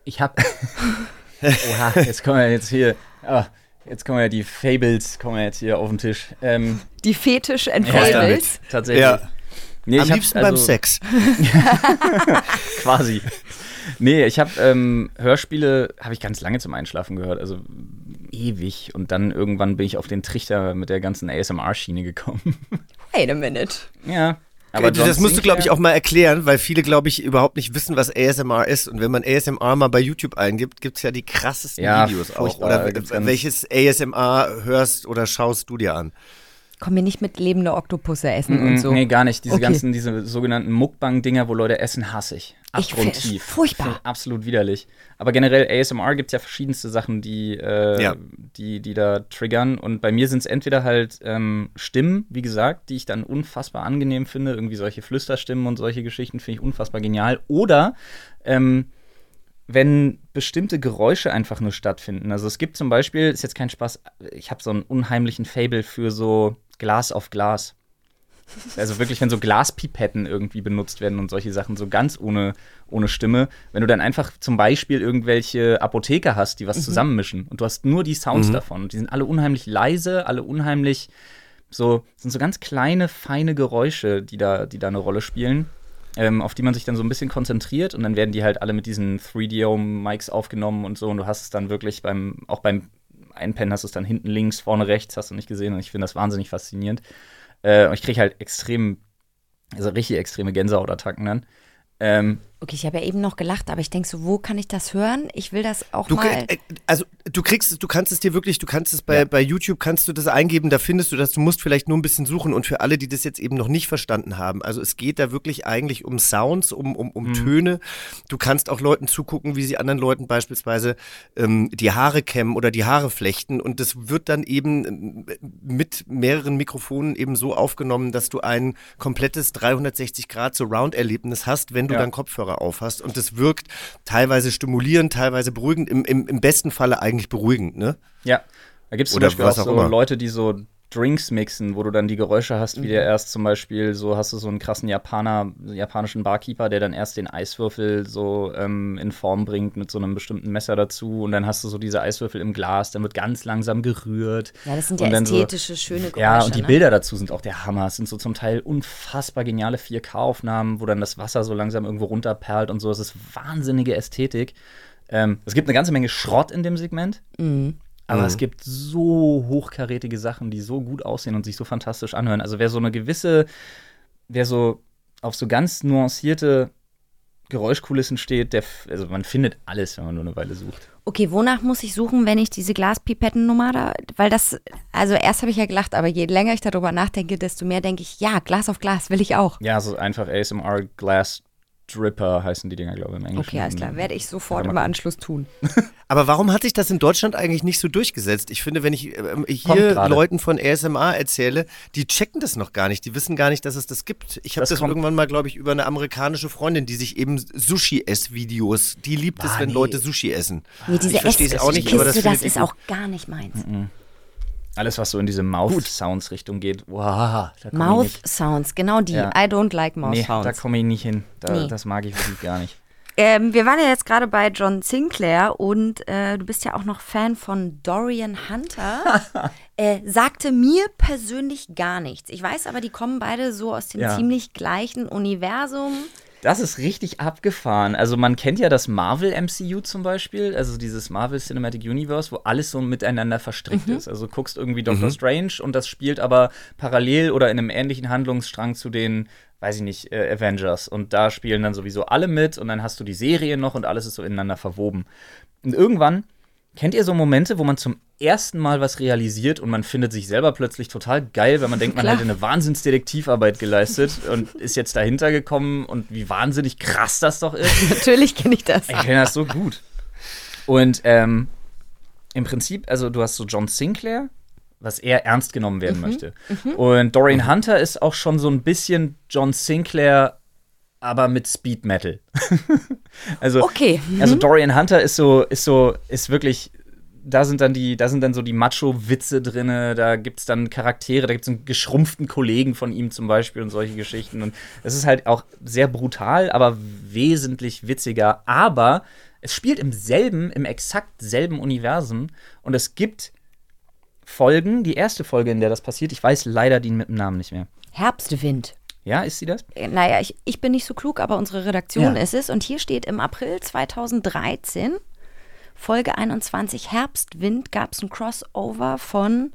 Ich hab. [laughs] Oha, jetzt kommen wir jetzt hier. Ah, jetzt kommen ja die Fables, kommen ja jetzt hier auf den Tisch. Ähm, Die Fetisch and ja, Fables. tatsächlich. Ja. Nee, Am ich hab, liebsten also, beim Sex. [laughs] [laughs] Quasi. Nee, ich habe ähm, Hörspiele, habe ich ganz lange zum Einschlafen gehört, also ewig. Und dann irgendwann bin ich auf den Trichter mit der ganzen ASMR-Schiene gekommen. Wait a minute. ja. Aber das musst du, glaube ich, auch mal erklären, weil viele, glaube ich, überhaupt nicht wissen, was ASMR ist. Und wenn man ASMR mal bei YouTube eingibt, gibt es ja die krassesten Ja, Videos auch. Oder gibt's welches ASMR hörst oder schaust du dir an? Komm mir nicht mit lebende Oktopusse essen und so. Nee, gar nicht. Diese Okay. ganzen, diese sogenannten Mukbang-Dinger, wo Leute essen, hasse ich. Ich es Abgrundtief. furchtbar. Find Absolut widerlich. Aber generell ASMR gibt ja verschiedenste Sachen, die, äh, Ja. die, die da triggern. Und bei mir sind es entweder halt ähm, Stimmen, wie gesagt, die ich dann unfassbar angenehm finde. Irgendwie solche Flüsterstimmen und solche Geschichten finde ich unfassbar genial. Oder ähm, wenn bestimmte Geräusche einfach nur stattfinden. Also es gibt zum Beispiel, ist jetzt kein Spaß, ich habe so einen unheimlichen Fable für so Glas auf Glas. Also wirklich, wenn so Glaspipetten irgendwie benutzt werden und solche Sachen, so ganz ohne, ohne Stimme. Wenn du dann einfach zum Beispiel irgendwelche Apotheker hast, die was zusammenmischen und du hast nur die Sounds davon und die sind alle unheimlich leise, alle unheimlich so, sind so ganz kleine, feine Geräusche, die da, die da eine Rolle spielen, ähm, auf die man sich dann so ein bisschen konzentriert und dann werden die halt alle mit diesen 3DO-Mics aufgenommen und so und du hast es dann wirklich beim, auch beim Einpennen hast du es dann hinten links, vorne rechts, hast du nicht gesehen und ich finde das wahnsinnig faszinierend. Äh, und ich kriege halt extrem, also richtig extreme Gänsehautattacken dann. Ähm, Okay, ich habe ja eben noch gelacht, aber ich denke so, wo kann ich das hören? Ich will das auch Du, mal. äh, also du kriegst du kannst es dir wirklich, du kannst es bei, Ja. bei YouTube, kannst du das eingeben, da findest du das, du musst vielleicht nur ein bisschen suchen und für alle, die das jetzt eben noch nicht verstanden haben, also es geht da wirklich eigentlich um Sounds, um, um, Mhm. um Töne. Du kannst auch Leuten zugucken, wie sie anderen Leuten beispielsweise ähm, die Haare kämmen oder die Haare flechten und das wird dann eben ähm, mit mehreren Mikrofonen eben so aufgenommen, dass du ein komplettes 360 Grad Surround-Erlebnis hast, wenn du Ja. dann Kopfhörer auf hast und das wirkt teilweise stimulierend, teilweise beruhigend, im, im, im besten Falle eigentlich beruhigend, ne? Ja, da gibt es zum Oder Beispiel auch auch so immer. Leute, die so Drinks mixen, wo du dann die Geräusche hast, wie Mhm. der erst zum Beispiel, so hast du so einen krassen Japaner, japanischen Barkeeper, der dann erst den Eiswürfel so ähm, in Form bringt mit so einem bestimmten Messer dazu und dann hast du so diese Eiswürfel im Glas, dann wird ganz langsam gerührt. ja, das sind ja dann so- ästhetische, schöne Geräusche. Ja, und die ne? Bilder dazu sind auch der Hammer. Es sind so zum Teil unfassbar geniale 4K-Aufnahmen, wo dann das Wasser so langsam irgendwo runterperlt und so. Es ist wahnsinnige Ästhetik. Ähm, es gibt eine ganze Menge Schrott in dem Segment. Aber Mhm. es gibt so hochkarätige Sachen, die so gut aussehen und sich so fantastisch anhören. Also wer so eine gewisse, wer so auf so ganz nuancierte Geräuschkulissen steht, der, also man findet alles, wenn man nur eine Weile sucht. Okay, wonach muss ich suchen, wenn ich diese Glaspipettennummer da, weil das, also erst habe ich ja gelacht, aber je länger ich darüber nachdenke, desto mehr denke ich, ja, Glas auf Glas will ich auch. Ja, so einfach ASMR Glass Dripper heißen die Dinger, glaube ich, im Englischen. Okay, alles klar, werde ich sofort im Anschluss tun. [laughs] Aber warum hat sich das in Deutschland eigentlich nicht so durchgesetzt? Ich finde, wenn ich ähm, hier. Leuten von ASMR erzähle, die checken das noch gar nicht. Die wissen gar nicht, dass es das gibt. Ich habe Das das, irgendwann mal, glaube ich, über eine amerikanische Freundin, die sich eben Sushi-Ess-Videos, die liebt es, Ah, wenn nee. Leute Sushi essen. Nee, diese ich verstehe es auch nicht, aber das, das ist auch gar nicht meins. Alles, was so in diese Mouth-Sounds-Richtung geht. Wow, da komm ich Mouth nicht. Sounds, genau die. Ja. I don't like Mouth Nee, da komme ich nicht hin. Da, Nee. Das mag ich wirklich gar nicht. Ähm, wir waren ja jetzt gerade bei John Sinclair und äh, du bist ja auch noch Fan von Dorian Hunter. äh, [laughs] sagte mir persönlich gar nichts. Ich weiß aber, die kommen beide so aus dem Ja. ziemlich gleichen Universum. Das ist richtig abgefahren. Also man kennt ja das Marvel MCU zum Beispiel, also dieses Marvel Cinematic Universe, wo alles so miteinander verstrickt ist. Also du guckst irgendwie Doctor Strange und das spielt aber parallel oder in einem ähnlichen Handlungsstrang zu den, weiß ich nicht, äh, Avengers. Und da spielen dann sowieso alle mit und dann hast du die Serie noch und alles ist so ineinander verwoben. Und irgendwann Kennt ihr so Momente, wo man zum ersten Mal was realisiert und man findet sich selber plötzlich total geil, weil man denkt, man Klar. hätte eine Wahnsinnsdetektivarbeit geleistet und ist jetzt dahinter gekommen und wie wahnsinnig krass das doch ist? [laughs] Natürlich kenne ich das. Ich kenne das so gut. Und ähm, im Prinzip, also du hast so John Sinclair, was er ernst genommen werden möchte. Und Dorian Hunter ist auch schon so ein bisschen John Sinclair, aber mit Speed Metal. [laughs] also, Okay. also Dorian Hunter ist so, ist so, ist wirklich. Da sind dann die, da sind dann so die Macho-Witze drinne, da gibt es dann Charaktere, da gibt es einen geschrumpften Kollegen von ihm zum Beispiel und solche Geschichten. Und es ist halt auch sehr brutal, aber wesentlich witziger. Aber es spielt im selben, im exakt selben Universum und es gibt Folgen, die erste Folge, in der das passiert, ich weiß leider die mit dem Namen nicht mehr. Herbstwind. Ja, ist sie das? Äh, Naja, ich, ich bin nicht so klug, aber unsere Redaktion Ja. ist es. Und hier steht im April 2013, Folge 21, Herbstwind, gab es ein Crossover von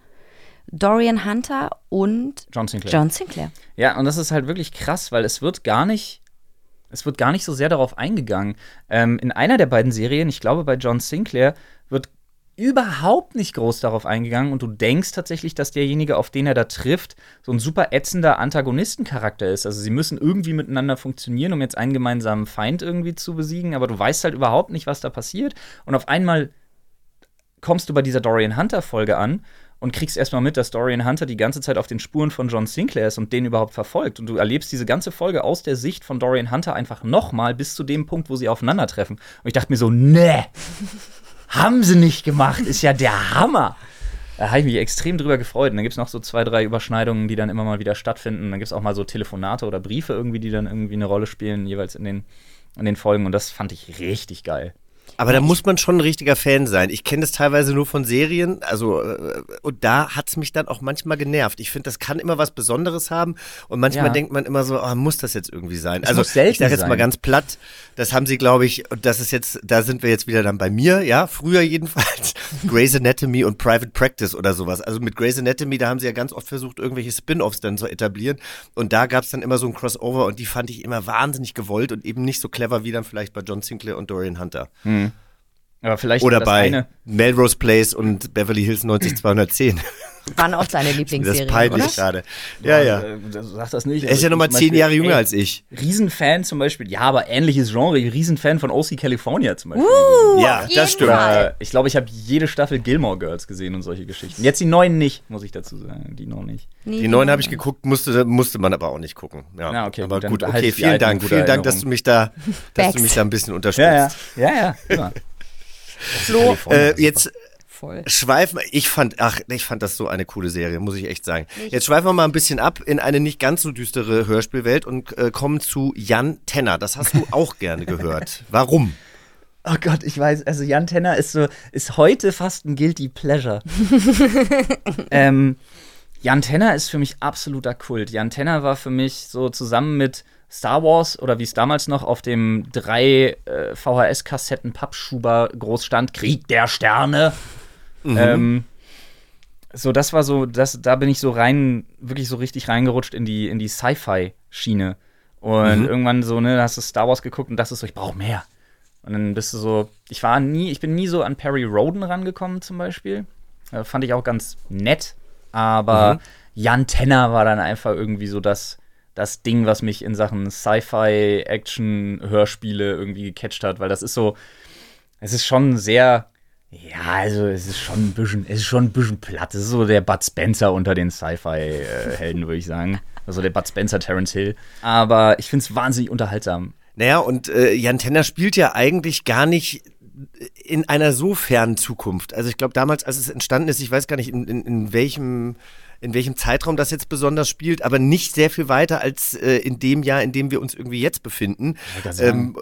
Dorian Hunter und John Sinclair. John Sinclair. Ja, und das ist halt wirklich krass, weil es wird gar nicht, es wird gar nicht so sehr darauf eingegangen. Ähm, in einer der beiden Serien, ich glaube bei John Sinclair, überhaupt nicht groß darauf eingegangen und du denkst tatsächlich, dass derjenige, auf den er da trifft, so ein super ätzender Antagonistencharakter ist. Also sie müssen irgendwie miteinander funktionieren, um jetzt einen gemeinsamen Feind irgendwie zu besiegen, aber du weißt halt überhaupt nicht, was da passiert. Und auf einmal kommst du bei dieser Dorian Hunter-Folge an und kriegst erstmal mit, dass Dorian Hunter die ganze Zeit auf den Spuren von John Sinclair ist und den überhaupt verfolgt. Und du erlebst diese ganze Folge aus der Sicht von Dorian Hunter einfach nochmal bis zu dem Punkt, wo sie aufeinandertreffen. Und ich dachte mir so, nee, haben sie nicht gemacht, ist ja der Hammer. Da habe ich mich extrem drüber gefreut. Und dann gibt es noch so zwei, drei Überschneidungen, die dann immer mal wieder stattfinden. Dann gibt es auch mal so Telefonate oder Briefe irgendwie, die dann irgendwie eine Rolle spielen, jeweils in den, in den Folgen. Und das fand ich richtig geil. Aber da muss man schon ein richtiger Fan sein. Ich kenne das teilweise nur von Serien, also äh, und da hat's mich dann auch manchmal genervt. Ich finde, das kann immer was Besonderes haben und manchmal Ja. denkt man immer so, ah, muss das jetzt irgendwie sein? Es also ich sage jetzt mal sein. ganz platt, das haben sie, glaube ich, und das ist jetzt, da sind wir jetzt wieder dann bei mir, ja, früher jedenfalls, [laughs] Grey's Anatomy und Private Practice oder sowas. Also mit Grey's Anatomy, da haben sie ja ganz oft versucht, irgendwelche Spin-offs dann zu etablieren und da gab's dann immer so ein Crossover und die fand ich immer wahnsinnig gewollt und eben nicht so clever wie dann vielleicht bei John Sinclair und Dorian Hunter. Aber vielleicht Oder das bei eine. Melrose Place und Beverly Hills 90210. Waren auch seine [laughs] das ist Lieblingsserien, peinlich gerade. Ja, ja. Äh, Sag das nicht. Er ist ja Also nochmal zehn Jahre jünger ey, als ich. Riesenfan zum Beispiel, ja, aber ähnliches Genre, Riesenfan von OC California zum Beispiel. Uh, Ja, auf das jeden stimmt. Fall. Äh, ich glaube, ich habe jede Staffel Gilmore Girls gesehen und solche Geschichten. Jetzt die neuen nicht, muss ich dazu sagen. Die noch nicht. Nee, Die neuen habe ich geguckt, musste, musste man aber auch nicht gucken. Ja, Ja, okay, aber gut, gut, okay, vielen Dank. Vielen Dank, dass du mich da, dass du mich da ein bisschen unterstützt. Ja, ja, ja, [laughs] ja. Flo, Äh, jetzt voll. schweifen, ich fand, ach, ich fand das so eine coole Serie, muss ich echt sagen. Jetzt schweifen wir mal ein bisschen ab in eine nicht ganz so düstere Hörspielwelt und äh, kommen zu Jan Tenner. Das hast du [laughs] auch gerne gehört. Warum? Oh Gott, ich weiß, also Jan Tenner ist so, ist heute fast ein Guilty Pleasure. [laughs] ähm, Jan Tenner ist für mich absoluter Kult. Jan Tenner war für mich so zusammen mit Star Wars oder wie es damals noch auf dem drei äh, VHS-Kassetten Pappschuber groß stand, Krieg der Sterne. Ähm, so, das war so, das, da bin ich so rein, wirklich so richtig reingerutscht in die, in die Sci-Fi-Schiene. Und Mhm. irgendwann so, ne, hast du Star Wars geguckt und dachtest so, ich brauche mehr. Und dann bist du so, ich war nie, ich bin nie so an Perry Roden rangekommen zum Beispiel. Äh, fand ich auch ganz nett. Aber Mhm. Jan Tenner war dann einfach irgendwie so das, das Ding, was mich in Sachen Sci-Fi, Action, Hörspiele irgendwie gecatcht hat, weil das ist so, es ist schon sehr, ja, also es ist schon ein bisschen, es ist schon ein bisschen platt. Es ist so der Bud Spencer unter den Sci-Fi-Helden, würde ich sagen. Also der Bud Spencer, Terence Hill. Aber ich finde es wahnsinnig unterhaltsam. Naja, und äh, Jan Tenner spielt ja eigentlich gar nicht in einer so fernen Zukunft. Also ich glaube damals, als es entstanden ist, ich weiß gar nicht, in, in, in welchem in welchem Zeitraum das jetzt besonders spielt, aber nicht sehr viel weiter als äh, in dem Jahr, in dem wir uns irgendwie jetzt befinden. Ähm,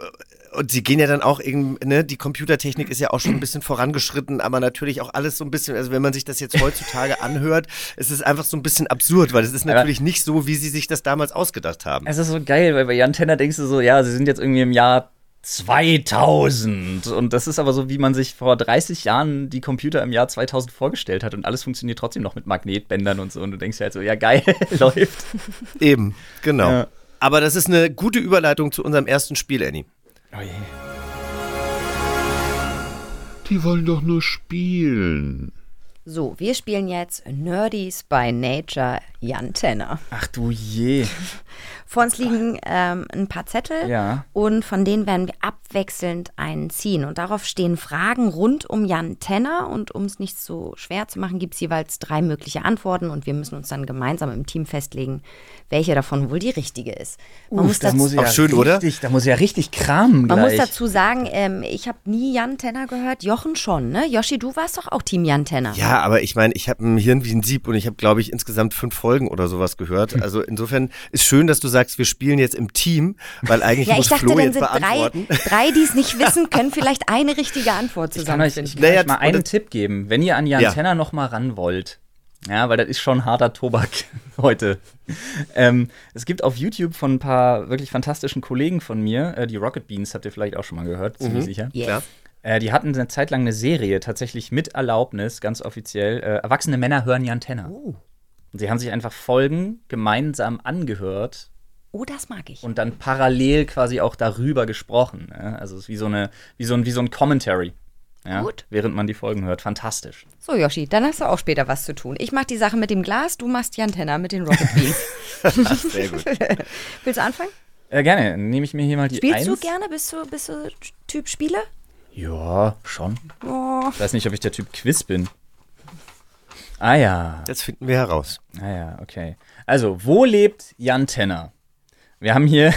und sie gehen ja dann auch irgendwie, ne, die Computertechnik ist ja auch schon ein bisschen vorangeschritten, aber natürlich auch alles so ein bisschen, also wenn man sich das jetzt heutzutage anhört, es ist einfach so ein bisschen absurd, weil es ist Aber- natürlich nicht so, wie sie sich das damals ausgedacht haben. Es ist so geil, weil bei Jan Tenner denkst du so, ja, sie sind jetzt irgendwie im Jahr 2000. Und das ist aber so, wie man sich vor 30 Jahren die Computer im Jahr 2000 vorgestellt hat. Und alles funktioniert trotzdem noch mit Magnetbändern und so. Und du denkst dir halt so, ja, geil, [laughs] läuft. Eben, genau. Ja. Aber das ist eine gute Überleitung zu unserem ersten Spiel, Annie. Oh je. Die wollen doch nur spielen. So, wir spielen jetzt Nerdies by Nature Jan Tenner. Ach du je. [laughs] Vor uns liegen ähm, ein paar Zettel Ja. und von denen werden wir abwechselnd einen ziehen. Und darauf stehen Fragen rund um Jan Tenner. Und um es nicht so schwer zu machen, gibt es jeweils drei mögliche Antworten und wir müssen uns dann gemeinsam im Team festlegen, welche davon wohl die richtige ist. Man, muss, das dazu, muss ja Auch schön, oder? richtig, Da muss ja richtig kramen man muss gleich. dazu sagen, ähm, ich habe nie Jan Tenner gehört, Jochen schon, ne? Yoshi, du warst doch auch Team Jan Tenner. Ja, aber ich meine, ich habe ein Hirn wie ein Sieb und ich habe, glaube ich, insgesamt fünf Folgen oder sowas gehört. Also insofern ist schön, dass du sagst, wir spielen jetzt im Team, weil eigentlich [laughs] Ja, muss ich dachte, Flo dann jetzt sind drei, beantworten. drei die es nicht [laughs] wissen, können vielleicht eine richtige Antwort Ich kann euch, zusammenfinden. ich kann Naja, euch mal einen Tipp geben. Wenn ihr an Jan Ja. Tenner noch mal ran wollt, ja, weil das ist schon harter Tobak [laughs] heute. Ähm, es gibt auf YouTube von ein paar wirklich fantastischen Kollegen von mir, äh, die Rocket Beans, habt ihr vielleicht auch schon mal gehört, Mhm. ziemlich sicher. Yes. Klar. Äh, die hatten eine Zeit lang eine Serie, tatsächlich mit Erlaubnis, ganz offiziell. Äh, erwachsene Männer hören Jan Tenner. Oh. Und sie haben sich einfach Folgen gemeinsam angehört Oh, das mag ich. und dann parallel quasi auch darüber gesprochen. Ja? Also es ist wie so, eine, wie so ein, wie so ein Commentary. Ja? Gut. Während man die Folgen hört. Fantastisch. So, Yoshi, dann hast du auch später was zu tun. Ich mach die Sache mit dem Glas, du machst Jan Tenner mit den Rocket Beans. [laughs] Sehr gut. [laughs] Willst du anfangen? Äh, gerne. Nehme ich mir hier mal die Spielst Eins. du gerne? Bist du, bist du Typ Spieler? Ja, schon. Oh. Ich weiß nicht, ob ich der Typ Quiz bin. Ah ja. Das finden wir heraus. Ah ja, okay. Also, wo lebt Jan Tenner? Wir haben hier,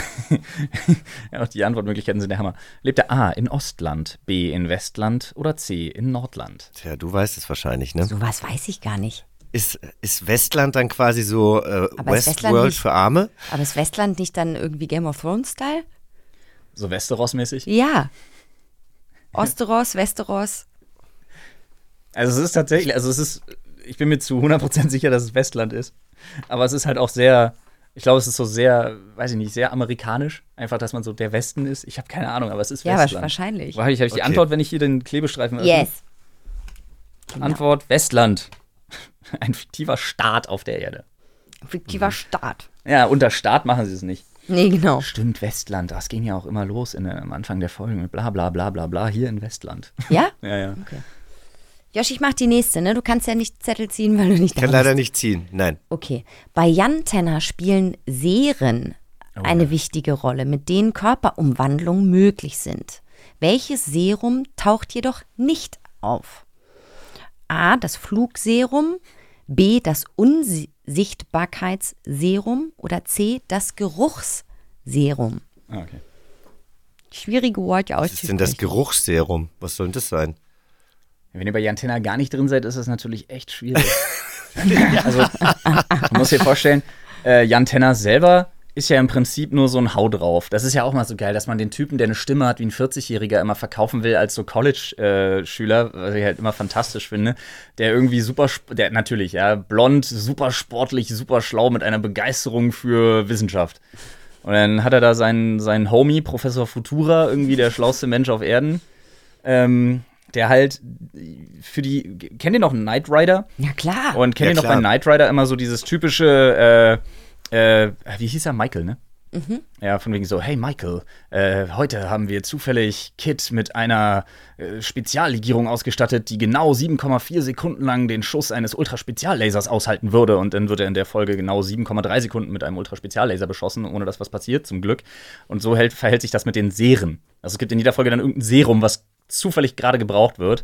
ja, [laughs] auch die Antwortmöglichkeiten sind der Hammer. Lebt er A in Ostland, B in Westland oder C in Nordland? Tja, du weißt es wahrscheinlich, ne? So was weiß ich gar nicht. Ist, ist Westland dann quasi so äh, Westworld für Arme? Aber ist Westland nicht dann irgendwie Game of Thrones-Style? So Westeros-mäßig? Ja. Osteros, Westeros. Also es ist tatsächlich, also es ist, ich bin mir zu 100% sicher, dass es Westland ist. Aber es ist halt auch sehr, ich glaube, es ist so sehr, weiß ich nicht, sehr amerikanisch. Einfach, dass man so der Westen ist. Ich habe keine Ahnung, aber es ist Ja, Westland. wahrscheinlich. Wo habe ich, hab ich die Okay. Antwort, wenn ich hier den Klebestreifen öffne? Yes. Antwort Westland. [laughs] Ein fiktiver Staat auf der Erde. Fiktiver Staat. Ja, unter Staat machen sie es nicht. Nee, genau. Stimmt, Westland. Das ging ja auch immer los in, der- am Anfang der Folge mit bla bla bla bla bla hier in Westland. Ja? [laughs] Ja, ja. Josh, ich mach die nächste, ne? Du kannst ja nicht Zettel ziehen, weil du nicht Ich da kann bist. leider nicht ziehen. Nein. Okay. Bei Jan Tenner spielen Seren eine wichtige Rolle, mit denen Körperumwandlungen möglich sind. Welches Serum taucht jedoch nicht auf? A. Das Flugserum, B. Das Unsichtbarkeitsserum oder C. Das Geruchsserum. Ah, okay. Schwierige Worte Was ist denn das auszusprechen. Geruchsserum? Was soll denn das sein? Wenn ihr bei Jan Tenner gar nicht drin seid, ist das natürlich echt schwierig. [laughs] also, man muss dir vorstellen, äh, Jan Tenner selber ist ja im Prinzip nur so ein Hau drauf. Das ist ja auch mal so geil, dass man den Typen, der eine Stimme hat wie ein 40-Jähriger, immer verkaufen will als so College-Schüler, was ich halt immer fantastisch finde. Der irgendwie super, der natürlich, ja, blond, super sportlich, super schlau mit einer Begeisterung für Wissenschaft. Und dann hat er da seinen, seinen Homie, Professor Futura, irgendwie der schlauste Mensch auf Erden. Ähm, der halt für die. Kennt ihr noch Knight Rider? Ja, klar. Und kennt Ja, ihr noch bei Knight Rider immer so dieses typische, äh, äh, wie hieß er? Michael, ne? Ja, von wegen so, hey Michael, äh, heute haben wir zufällig Kit mit einer äh, Speziallegierung ausgestattet, die genau 7,4 Sekunden lang den Schuss eines Ultraspeziallasers aushalten würde. Und dann wird er in der Folge genau 7,3 Sekunden mit einem Ultraspeziallaser beschossen, ohne dass was passiert, zum Glück. Und so hält, verhält sich das mit den Seren. Also es gibt in jeder Folge dann irgendein Serum, was zufällig gerade gebraucht wird.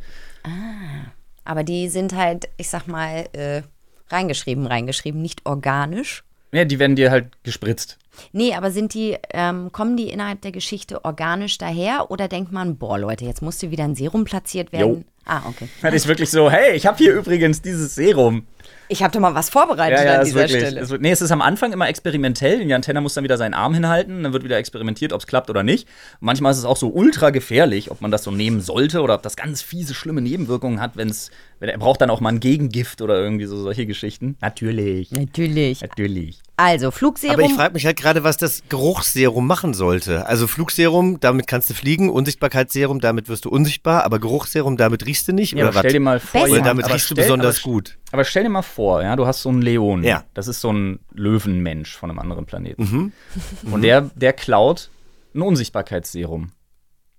Aber die sind halt, ich sag mal, äh, reingeschrieben, reingeschrieben, nicht organisch. Ja, die werden dir halt gespritzt. Nee, aber sind die, ähm, kommen die innerhalb der Geschichte organisch daher oder denkt man, boah Leute, jetzt musste wieder ein Serum platziert werden? Jo. Ah, okay. Das ist wirklich so, hey, ich habe hier übrigens dieses Serum. Ich habe doch mal was vorbereitet an ist dieser wirklich. Stelle. Es wird, nee, es ist am Anfang immer experimentell. Jan Tenner muss dann wieder seinen Arm hinhalten, dann wird wieder experimentiert, ob es klappt oder nicht. Manchmal ist es auch so ultra gefährlich, ob man das so nehmen sollte oder ob das ganz fiese, schlimme Nebenwirkungen hat, wenn's, wenn er braucht dann auch mal ein Gegengift oder irgendwie so solche Geschichten. Natürlich. Natürlich. Natürlich. Also, Flugserum. Aber ich frage mich halt gerade, was das Geruchsserum machen sollte. Also Flugserum, damit kannst du fliegen, Unsichtbarkeitsserum, damit wirst du unsichtbar, aber Geruchsserum, damit riechst du nicht, Ja, oder aber stell dir was? mal vor, Besser. Oder ja, damit aber riechst du besonders gut. Aber stell dir mal vor, ja, du hast so einen Leon. Ja. Das ist so ein Löwenmensch von einem anderen Planeten. Mhm. [laughs] Und der, der klaut ein Unsichtbarkeitsserum.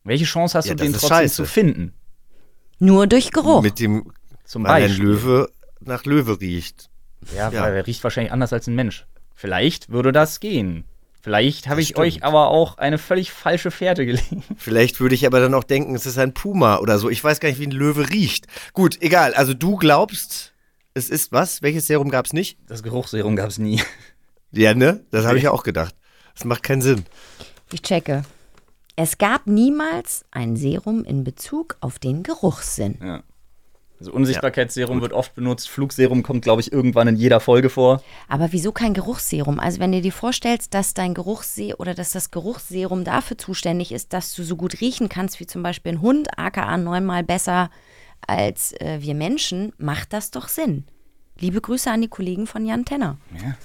Welche Chance hast Ja, du, den trotzdem scheiße. zu finden? Nur durch Geruch. Mit dem, Zum weil ein Beispiel. Löwe nach Löwe riecht. Ja, Ja. weil er riecht wahrscheinlich anders als ein Mensch. Vielleicht würde das gehen. Vielleicht habe ich stimmt. euch aber auch eine völlig falsche Fährte gelegt. [laughs] Vielleicht würde ich aber dann auch denken, es ist ein Puma oder so. Ich weiß gar nicht, wie ein Löwe riecht. Gut, egal. Also du glaubst, es ist was? Welches Serum gab es nicht? Das Geruchsserum gab es nie. Ja, ne? Das habe ich ja auch gedacht. Das macht keinen Sinn. Ich checke. Es gab niemals ein Serum in Bezug auf den Geruchssinn. Ja. Also Unsichtbarkeitsserum wird oft benutzt. Flugserum kommt, glaube ich, irgendwann in jeder Folge vor. Aber wieso kein Geruchsserum? Also wenn du dir vorstellst, dass dein Geruchsse oder dass das Geruchsserum dafür zuständig ist, dass du so gut riechen kannst wie zum Beispiel ein Hund, aka neunmal besser als äh, wir Menschen, macht das doch Sinn. Liebe Grüße an die Kollegen von Jan Tenner. Ja.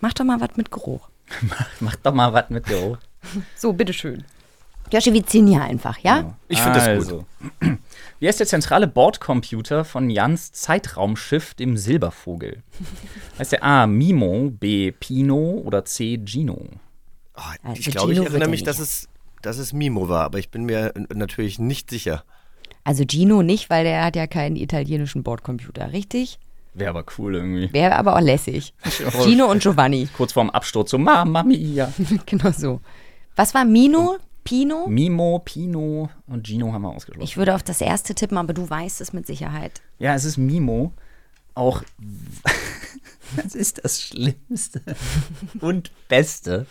Mach doch mal was mit Geruch. [laughs] Mach doch mal was mit Geruch. So, bitteschön. Joshi, wir ziehen hier einfach, ja? Ich finde das also. [clears throat] Wie heißt der zentrale Bordcomputer von Jans Zeitraumschiff, dem Silbervogel? [laughs] Heißt der A. Mimo, B. Pino oder C. Gino? Oh, Also ich glaube, ich erinnere er mich, dass es, dass es Mimo war, aber ich bin mir natürlich nicht sicher. Also Gino nicht, weil der hat ja keinen italienischen Bordcomputer, richtig? Wäre aber cool irgendwie. Wäre aber auch lässig. [laughs] Gino und Giovanni. Kurz vorm Absturz so, Mamma mia. [laughs] genau so. Was war Mino? Pino? Mimo, Pino und Gino haben wir ausgeschlossen. Ich würde auf das erste tippen, aber du weißt es mit Sicherheit. Ja, es ist Mimo. Auch. [laughs] [laughs] Das ist das Schlimmste [laughs] und Beste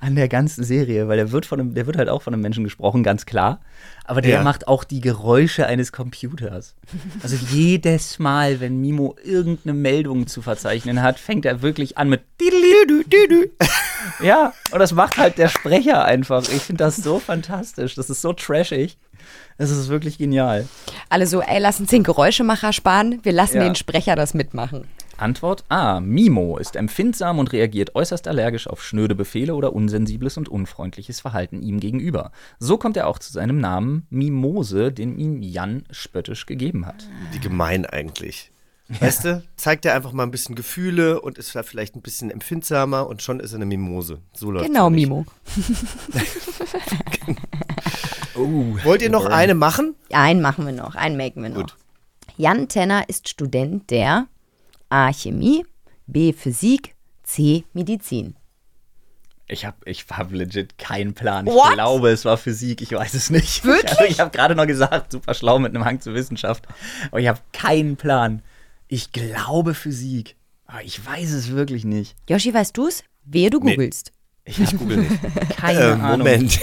an der ganzen Serie, weil der wird, von einem, der wird halt auch von einem Menschen gesprochen, ganz klar. Aber der Ja. macht auch die Geräusche eines Computers. Also jedes Mal, wenn Mimo irgendeine Meldung zu verzeichnen hat, fängt er wirklich an mit [laughs] Ja, und das macht halt der Sprecher einfach. Ich finde das so fantastisch. Das ist so trashig. Das ist wirklich genial. Alle so, ey, lass uns den Geräuschemacher sparen. Wir lassen Ja. den Sprecher das mitmachen. Antwort A. Mimo ist empfindsam und reagiert äußerst allergisch auf schnöde Befehle oder unsensibles und unfreundliches Verhalten ihm gegenüber. So kommt er auch zu seinem Namen Mimose, den ihm Jan spöttisch gegeben hat. Wie gemein eigentlich. Weißt du, zeigt er einfach mal ein bisschen Gefühle und ist da vielleicht ein bisschen empfindsamer und schon ist er eine Mimose. So läuft's Genau. Mimo. [laughs] Wollt ihr noch eine machen? Einen machen wir noch, einen machen wir noch. Gut. Jan Tenner ist Student der A. Chemie, B. Physik, C. Medizin. Ich habe ich hab legit keinen Plan. Ich What? glaube, es war Physik, ich weiß es nicht. [laughs] Wirklich? Also ich habe gerade noch gesagt, super schlau mit einem Hang zur Wissenschaft. Aber ich habe keinen Plan. Ich glaube Physik. Aber ich weiß es wirklich nicht. Yoshi, weißt du's? Wehe, du Nee. googelst. Ich google nicht. [laughs] Keine Äh, Ahnung. Moment.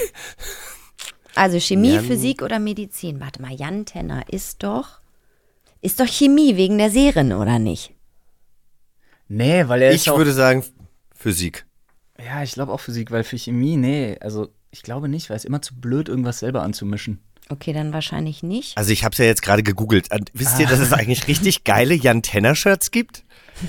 Also Chemie, Jan- Physik oder Medizin? Warte mal, Jan Tenner ist doch. Ist doch Chemie wegen der Serien, oder nicht? Nee, weil er Ich ist auch, würde sagen Physik. Ja, ich glaube auch Physik, weil für Chemie, nee, also ich glaube nicht, weil es immer zu blöd, irgendwas selber anzumischen. Okay, dann wahrscheinlich nicht. Also ich habe es ja jetzt gerade gegoogelt. Und wisst ihr, dass es [laughs] eigentlich richtig geile Jan Tenner Shirts gibt?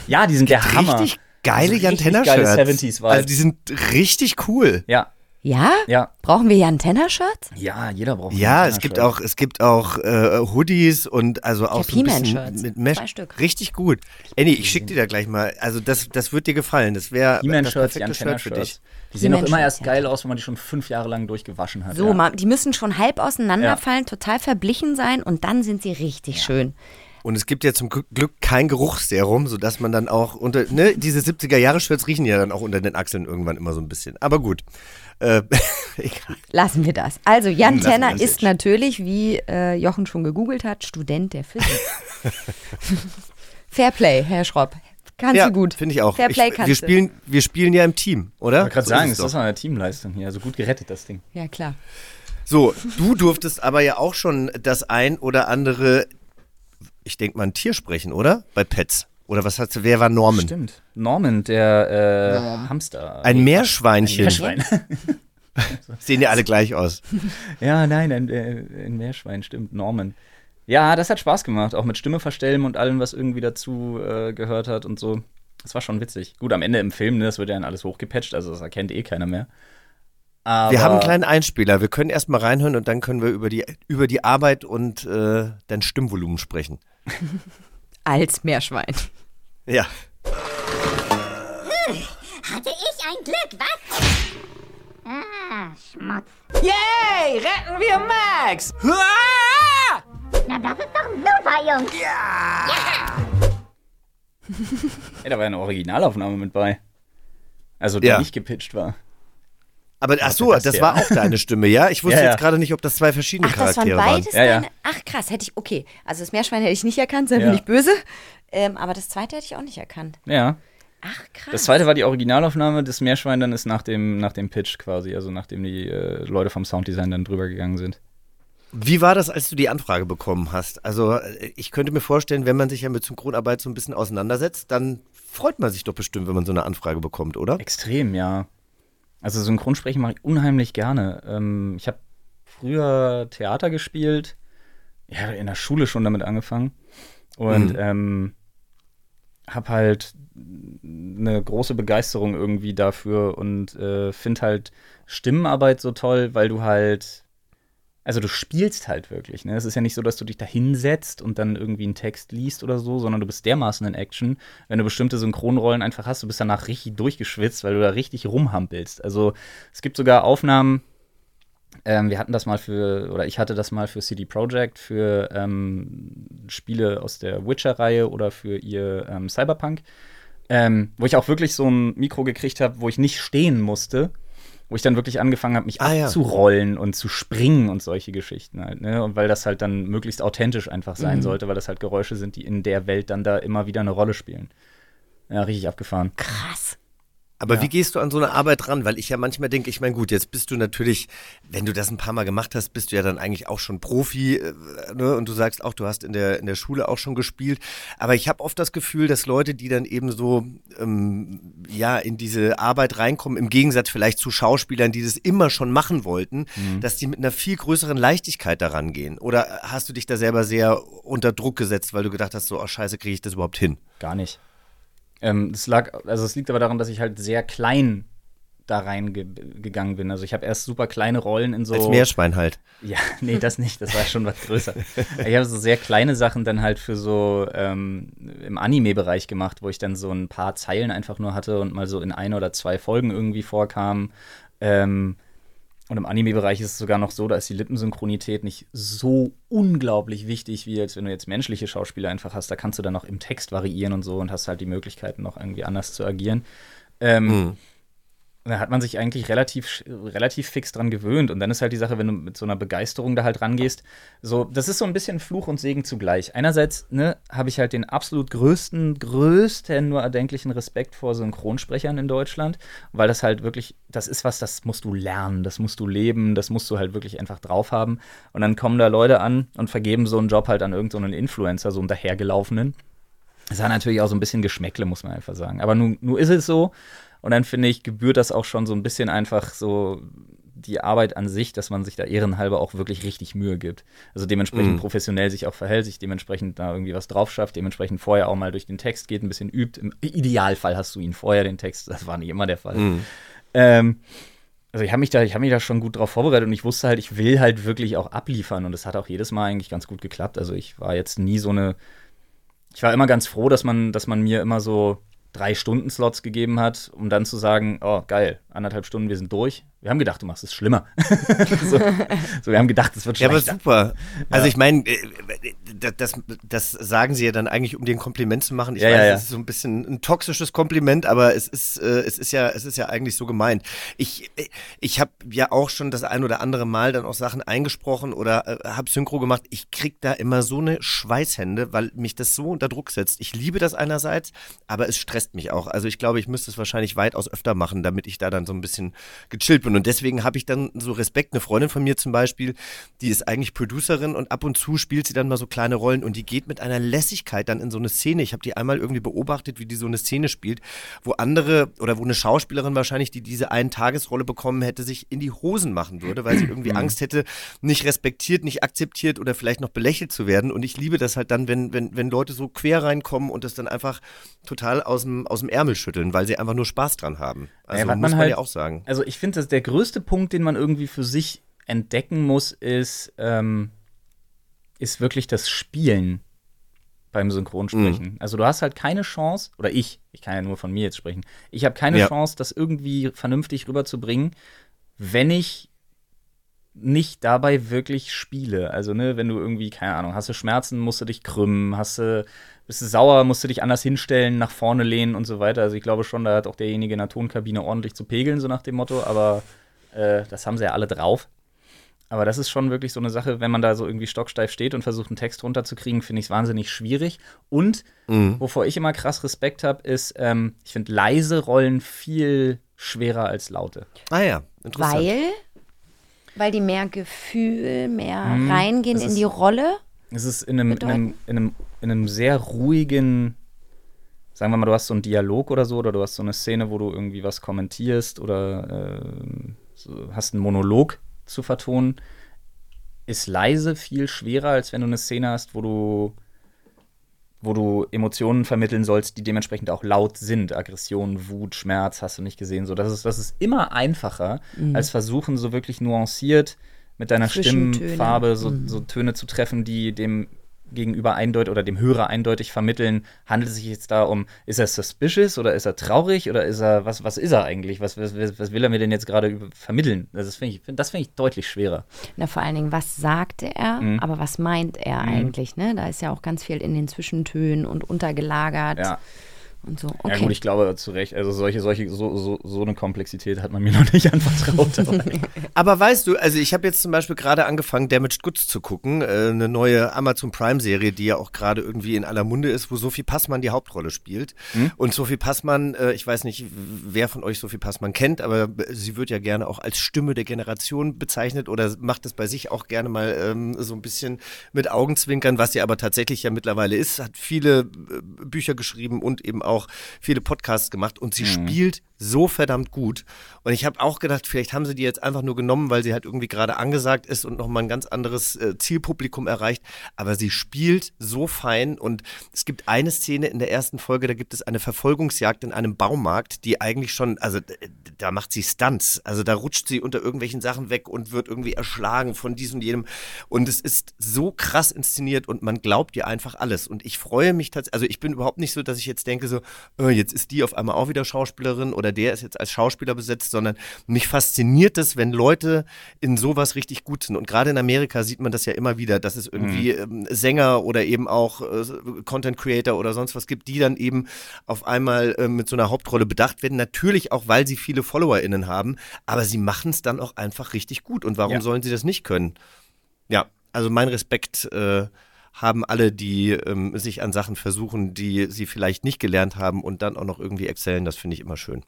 Ja, die sind der Hammer. Richtig geile Also Jan richtig Tenner geile Shirts. 70s Vibes. Also die sind richtig cool. Ja, Ja? Ja. Brauchen wir Jan Tenner-Shirts? Ja, jeder braucht Ja, ein es gibt Tenner-Shirt. auch, es gibt auch äh, Hoodies und also auch so ein bisschen mit Mesh. Zwei Stück. Richtig gut. Annie, ich schick dir da gleich mal. Also das, das wird dir gefallen. Das wäre das perfekte Jan Shirt für dich. Die sehen auch immer erst ja. geil aus, wenn man die schon fünf Jahre lang durchgewaschen hat. So, ja. die müssen schon halb auseinanderfallen, total verblichen sein und dann sind sie richtig schön. Und es gibt ja zum Glück- Glück kein Geruchsserum, sodass man dann auch unter, ne, diese 70er-Jahre-Shirts riechen ja dann auch unter den Achseln irgendwann immer so ein bisschen. Aber gut. Äh. [laughs] Lassen wir das. Also Jan Lassen Tenner das ist jetzt. natürlich, wie äh, Jochen schon gegoogelt hat, Student der Physik. [laughs] Fairplay, Herr Schropp. Kannst ja, du gut. Finde ich auch. Fairplay ich, kannst wir, du. spielen, wir spielen ja im Team, oder? Ich wollte gerade So sagen, ist es es ist eine Teamleistung hier. Also gut gerettet, das Ding. Ja, klar. So, du durftest aber ja auch schon das ein oder andere, ich denke mal, ein Tier sprechen, oder? Bei Pets. Oder was hast du, wer war Norman? Stimmt. Norman, der äh, Hamster. Ein Meerschweinchen. Meerschwein. [laughs] Sehen ja alle gleich aus. [laughs] ja, nein, ein, äh, ein Meerschwein, stimmt. Norman. Ja, das hat Spaß gemacht, auch mit Stimme verstellen und allem, was irgendwie dazu äh, gehört hat und so. Das war schon witzig. Gut, am Ende im Film, ne, das wird ja dann alles hochgepatcht, also das erkennt eh keiner mehr. Aber Wir haben einen kleinen Einspieler. Wir können erst mal reinhören und dann können wir über die, über die Arbeit und äh, dein Stimmvolumen sprechen. Als Meerschwein. Ja. Hatte ich ein Glück, was? Ah, Schmutz. Yay! Retten wir Max! Na, das ist doch super, Jungs. Ey, da war ja eine Originalaufnahme mit bei. Also, die Ja. nicht gepitcht war. Aber ach so, das war auch deine Stimme, ja? Ich [laughs] wusste Ja, ja. jetzt gerade nicht, ob das zwei verschiedene Ach, das waren Charaktere waren. beides Ja, ja. deine. Ach krass, hätte ich. Okay, also das Meerschwein hätte ich nicht erkannt, sei Ja. mir nicht böse. Ähm, aber das zweite hätte ich auch nicht erkannt. Ja. Ach krass. Das zweite war die Originalaufnahme, das Meerschwein dann ist nach dem, nach dem Pitch quasi, also nachdem die äh, Leute vom Sounddesign dann drüber gegangen sind. Wie war das, als du die Anfrage bekommen hast? Also, äh, ich könnte mir vorstellen, wenn man sich ja mit Synchronarbeit so ein bisschen auseinandersetzt, dann freut man sich doch bestimmt, wenn man so eine Anfrage bekommt, oder? Extrem, ja. Also Synchronsprechen mache ich unheimlich gerne. Ähm, ich habe früher Theater gespielt, ja, in der Schule schon damit angefangen und Mhm. ähm, habe halt eine große Begeisterung irgendwie dafür und äh, finde halt Stimmenarbeit so toll, weil du halt also du spielst halt wirklich, ne? Es ist ja nicht so, dass du dich da hinsetzt und dann irgendwie einen Text liest oder so, sondern du bist dermaßen in Action, wenn du bestimmte Synchronrollen einfach hast, du bist danach richtig durchgeschwitzt, weil du da richtig rumhampelst. Also es gibt sogar Aufnahmen, ähm, wir hatten das mal für, oder ich hatte das mal für CD Projekt, für ähm, Spiele aus der Witcher-Reihe oder für ihr ähm, Cyberpunk, ähm, wo ich auch wirklich so ein Mikro gekriegt habe, wo ich nicht stehen musste, wo ich dann wirklich angefangen habe, mich Ah, ja. abzurollen und zu springen und solche Geschichten halt, ne? Und weil das halt dann möglichst authentisch einfach sein sollte, weil das halt Geräusche sind, die in der Welt dann da immer wieder eine Rolle spielen. Ja, richtig abgefahren. krass. Aber Ja. wie gehst du an so eine Arbeit ran? Weil ich ja manchmal denke, ich meine, gut, jetzt bist du natürlich, wenn du das ein paar Mal gemacht hast, bist du ja dann eigentlich auch schon Profi, äh, ne? Und du sagst auch, du hast in der, in der Schule auch schon gespielt. Aber ich habe oft das Gefühl, dass Leute, die dann eben so, ähm, ja, in diese Arbeit reinkommen, im Gegensatz vielleicht zu Schauspielern, die das immer schon machen wollten, dass die mit einer viel größeren Leichtigkeit daran gehen. Oder hast du dich da selber sehr unter Druck gesetzt, weil du gedacht hast, so, oh scheiße, kriege ich das überhaupt hin? Gar nicht. Ähm, das lag, also es liegt aber daran, dass ich halt sehr klein da reingegangen bin. Also ich habe erst super kleine Rollen in so. Als Meerschwein halt. Ja, [laughs] nee, das nicht. Das war schon was größer. ich habe so sehr kleine Sachen dann halt für so ähm, im Anime-Bereich gemacht, wo ich dann so ein paar Zeilen einfach nur hatte und mal so in ein oder zwei Folgen irgendwie vorkam. Ähm, und im Anime-Bereich ist es sogar noch so, da ist die Lippensynchronität nicht so unglaublich wichtig, wie als wenn du jetzt menschliche Schauspieler einfach hast. Da kannst du dann noch im Text variieren und so und hast halt die Möglichkeiten, noch irgendwie anders zu agieren. Ähm, da hat man sich eigentlich relativ, relativ fix dran gewöhnt. Und dann ist halt die Sache, wenn du mit so einer Begeisterung da halt rangehst, so, das ist so ein bisschen Fluch und Segen zugleich. Einerseits, ne, habe ich halt den absolut größten, größten nur erdenklichen Respekt vor Synchronsprechern in Deutschland, weil das halt wirklich, das ist was, das musst du lernen, das musst du leben, das musst du halt wirklich einfach drauf haben. Und dann kommen da Leute an und vergeben so einen Job halt an irgendeinen Influencer, so einen dahergelaufenen. Das hat natürlich auch so ein bisschen Geschmäckle, muss man einfach sagen. Aber nun, nun ist es so. Und dann finde ich, gebührt das auch schon so ein bisschen einfach so die Arbeit an sich, dass man sich da ehrenhalber auch wirklich richtig Mühe gibt. Also dementsprechend Mhm. professionell sich auch verhält, sich dementsprechend da irgendwie was drauf schafft, dementsprechend vorher auch mal durch den Text geht, ein bisschen übt. Im Idealfall hast du ihn vorher den Text, das war nicht immer der Fall. Mhm. Ähm, also ich habe mich, da, ich mich da schon gut drauf vorbereitet und ich wusste halt, ich will halt wirklich auch abliefern und es hat auch jedes Mal eigentlich ganz gut geklappt. Also ich war jetzt nie so eine, ich war immer ganz froh, dass man, dass man mir immer so drei Stunden Slots gegeben hat, um dann zu sagen, oh geil, anderthalb Stunden, wir sind durch. Wir haben gedacht, du machst es schlimmer. [laughs] so, so, wir haben gedacht, es wird schlechter. Ja, aber super. Also ich meine, äh, das, das sagen sie ja dann eigentlich, um dir ein Kompliment zu machen. Ich Ja, weiß, ja, es ist so ein bisschen ein toxisches Kompliment, aber es ist, äh, es ist ja, es ist ja eigentlich so gemeint. Ich, äh, ich habe ja auch schon das ein oder andere Mal dann auch Sachen eingesprochen oder äh, habe Synchro gemacht. Ich krieg da immer so eine Schweißhände, weil mich das so unter Druck setzt. Ich liebe das einerseits, aber es stresst mich auch. Also ich glaube, ich müsste es wahrscheinlich weitaus öfter machen, damit ich da dann so ein bisschen gechillt bin. Und deswegen habe ich dann so Respekt. Eine Freundin von mir zum Beispiel, die ist eigentlich Producerin und ab und zu spielt sie dann mal so kleine Rollen und die geht mit einer Lässigkeit dann in so eine Szene. Ich habe die einmal irgendwie beobachtet, wie die so eine Szene spielt, wo andere oder wo eine Schauspielerin wahrscheinlich, die diese einen Tagesrolle bekommen hätte, sich in die Hosen machen würde, weil sie [clears throat] irgendwie Angst hätte, nicht respektiert, nicht akzeptiert oder vielleicht noch belächelt zu werden. Und ich liebe das halt dann, wenn, wenn, wenn Leute so quer reinkommen und das dann einfach total aus dem, aus dem Ärmel schütteln, weil sie einfach nur Spaß dran haben. Also Ja, was muss man man, halt- ja auch sagen. Also ich finde, dass der größte Punkt, den man irgendwie für sich entdecken muss, ist, ähm, ist wirklich das Spielen beim Synchronsprechen. Also du hast halt keine Chance, oder ich, ich kann ja nur von mir jetzt sprechen, ich habe keine Ja. Chance, das irgendwie vernünftig rüberzubringen, wenn ich nicht dabei wirklich spiele. Also, ne, wenn du irgendwie, keine Ahnung, hast du Schmerzen, musst du dich krümmen, hast du, bist du sauer, musst du dich anders hinstellen, nach vorne lehnen und so weiter. Also ich glaube schon, da hat auch derjenige in der Tonkabine ordentlich zu pegeln, so nach dem Motto, aber äh, das haben sie ja alle drauf. Aber das ist schon wirklich so eine Sache, wenn man da so irgendwie stocksteif steht und versucht, einen Text runterzukriegen, finde ich es wahnsinnig schwierig. Und wovor ich immer krass Respekt habe, ist, ähm, ich finde leise Rollen viel schwerer als laute. Ah ja, interessant. Weil? Weil die mehr Gefühl, mehr Mhm. reingehen Das in die Rolle. Es ist in einem, in, einem, in, einem, in einem sehr ruhigen, sagen wir mal, du hast so einen Dialog oder so, oder du hast so eine Szene, wo du irgendwie was kommentierst oder äh, so, hast einen Monolog zu vertonen, ist leise viel schwerer, als wenn du eine Szene hast, wo du wo du Emotionen vermitteln sollst, die dementsprechend auch laut sind. Aggression, Wut, Schmerz, hast du nicht gesehen. So, das ist, das ist immer einfacher, Mhm. als versuchen, so wirklich nuanciert mit deiner. Stimmfarbe so, Mhm. so Töne zu treffen, die dem Gegenüber eindeutig oder dem Hörer eindeutig vermitteln, handelt es sich jetzt da um, ist er suspicious oder ist er traurig oder ist er, was, was ist er eigentlich? Was, was, was will er mir denn jetzt gerade über- vermitteln? Das finde ich, find- das finde ich deutlich schwerer. Na, vor allen Dingen, was sagte er, Mhm. aber was meint er Mhm. eigentlich? Ne? Da ist ja auch ganz viel in den Zwischentönen und untergelagert Ja. Und so. Ja Okay. gut, ich glaube zu Recht, also solche, solche, so, so, so eine Komplexität hat man mir [laughs] noch nicht anvertraut. Aber [laughs] Aber weißt du, also ich habe jetzt zum Beispiel gerade angefangen, Damaged Goods zu gucken, äh, eine neue Amazon Prime-Serie, die ja auch gerade irgendwie in aller Munde ist, wo Sophie Passmann die Hauptrolle spielt. Hm? Und Sophie Passmann, äh, ich weiß nicht, wer von euch Sophie Passmann kennt, aber sie wird ja gerne auch als Stimme der Generation bezeichnet oder macht es bei sich auch gerne mal ähm, so ein bisschen mit Augenzwinkern, was sie aber tatsächlich ja mittlerweile ist, hat viele äh, Bücher geschrieben und eben auch viele Podcasts gemacht und sie spielt so verdammt gut. Und ich habe auch gedacht, vielleicht haben sie die jetzt einfach nur genommen, weil sie halt irgendwie gerade angesagt ist und nochmal ein ganz anderes äh, Zielpublikum erreicht. Aber sie spielt so fein und es gibt eine Szene in der ersten Folge, da gibt es eine Verfolgungsjagd in einem Baumarkt, die eigentlich schon, also da macht sie Stunts. Also da rutscht sie unter irgendwelchen Sachen weg und wird irgendwie erschlagen von diesem und jenem. Und es ist so krass inszeniert und man glaubt ihr einfach alles. Und ich freue mich tatsächlich, also ich bin überhaupt nicht so, dass ich jetzt denke so, äh, jetzt ist die auf einmal auch wieder Schauspielerin oder der ist jetzt als Schauspieler besetzt, sondern mich fasziniert es, wenn Leute in sowas richtig gut sind. Und gerade in Amerika sieht man das ja immer wieder, dass es irgendwie ähm, Sänger oder eben auch äh, Content Creator oder sonst was gibt, die dann eben auf einmal äh, mit so einer Hauptrolle bedacht werden. Natürlich auch, weil sie viele FollowerInnen haben, aber sie machen es dann auch einfach richtig gut. Und warum Ja. sollen sie das nicht können? Ja, also mein Respekt äh, haben alle, die ähm, sich an Sachen versuchen, die sie vielleicht nicht gelernt haben und dann auch noch irgendwie exzellen. Das finde ich immer schön.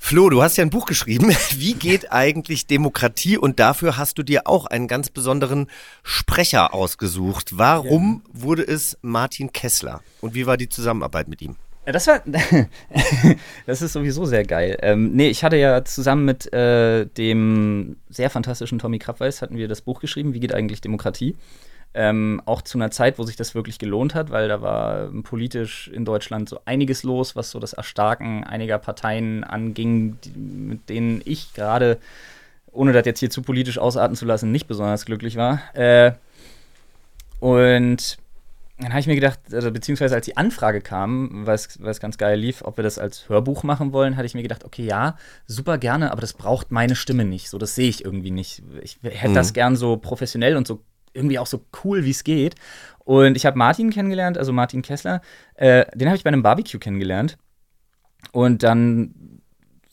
Flo, du hast ja ein Buch geschrieben. [laughs] Wie geht eigentlich Demokratie? Und dafür hast du dir auch einen ganz besonderen Sprecher ausgesucht. Warum wurde es Martin Kessler? Und wie war die Zusammenarbeit mit ihm? Ja, das war. [laughs] das ist sowieso sehr geil. Ähm, nee, ich hatte ja zusammen mit äh, dem sehr fantastischen Tommy Krabweis hatten wir das Buch geschrieben, Wie geht eigentlich Demokratie? Ähm, auch zu einer Zeit, wo sich das wirklich gelohnt hat, weil da war politisch in Deutschland so einiges los, was so das Erstarken einiger Parteien anging, die, mit denen ich gerade, ohne das jetzt hier zu politisch ausarten zu lassen, nicht besonders glücklich war. Äh, und dann habe ich mir gedacht, also, beziehungsweise als die Anfrage kam, weil es ganz geil lief, ob wir das als Hörbuch machen wollen, hatte ich mir gedacht, okay, ja, super gerne, aber das braucht meine Stimme nicht. So, das sehe ich irgendwie nicht. Ich hätte mhm. das gern so professionell und so irgendwie auch so cool, wie es geht. Und ich habe Martin kennengelernt, also Martin Kessler, äh, den habe ich bei einem Barbecue kennengelernt. Und dann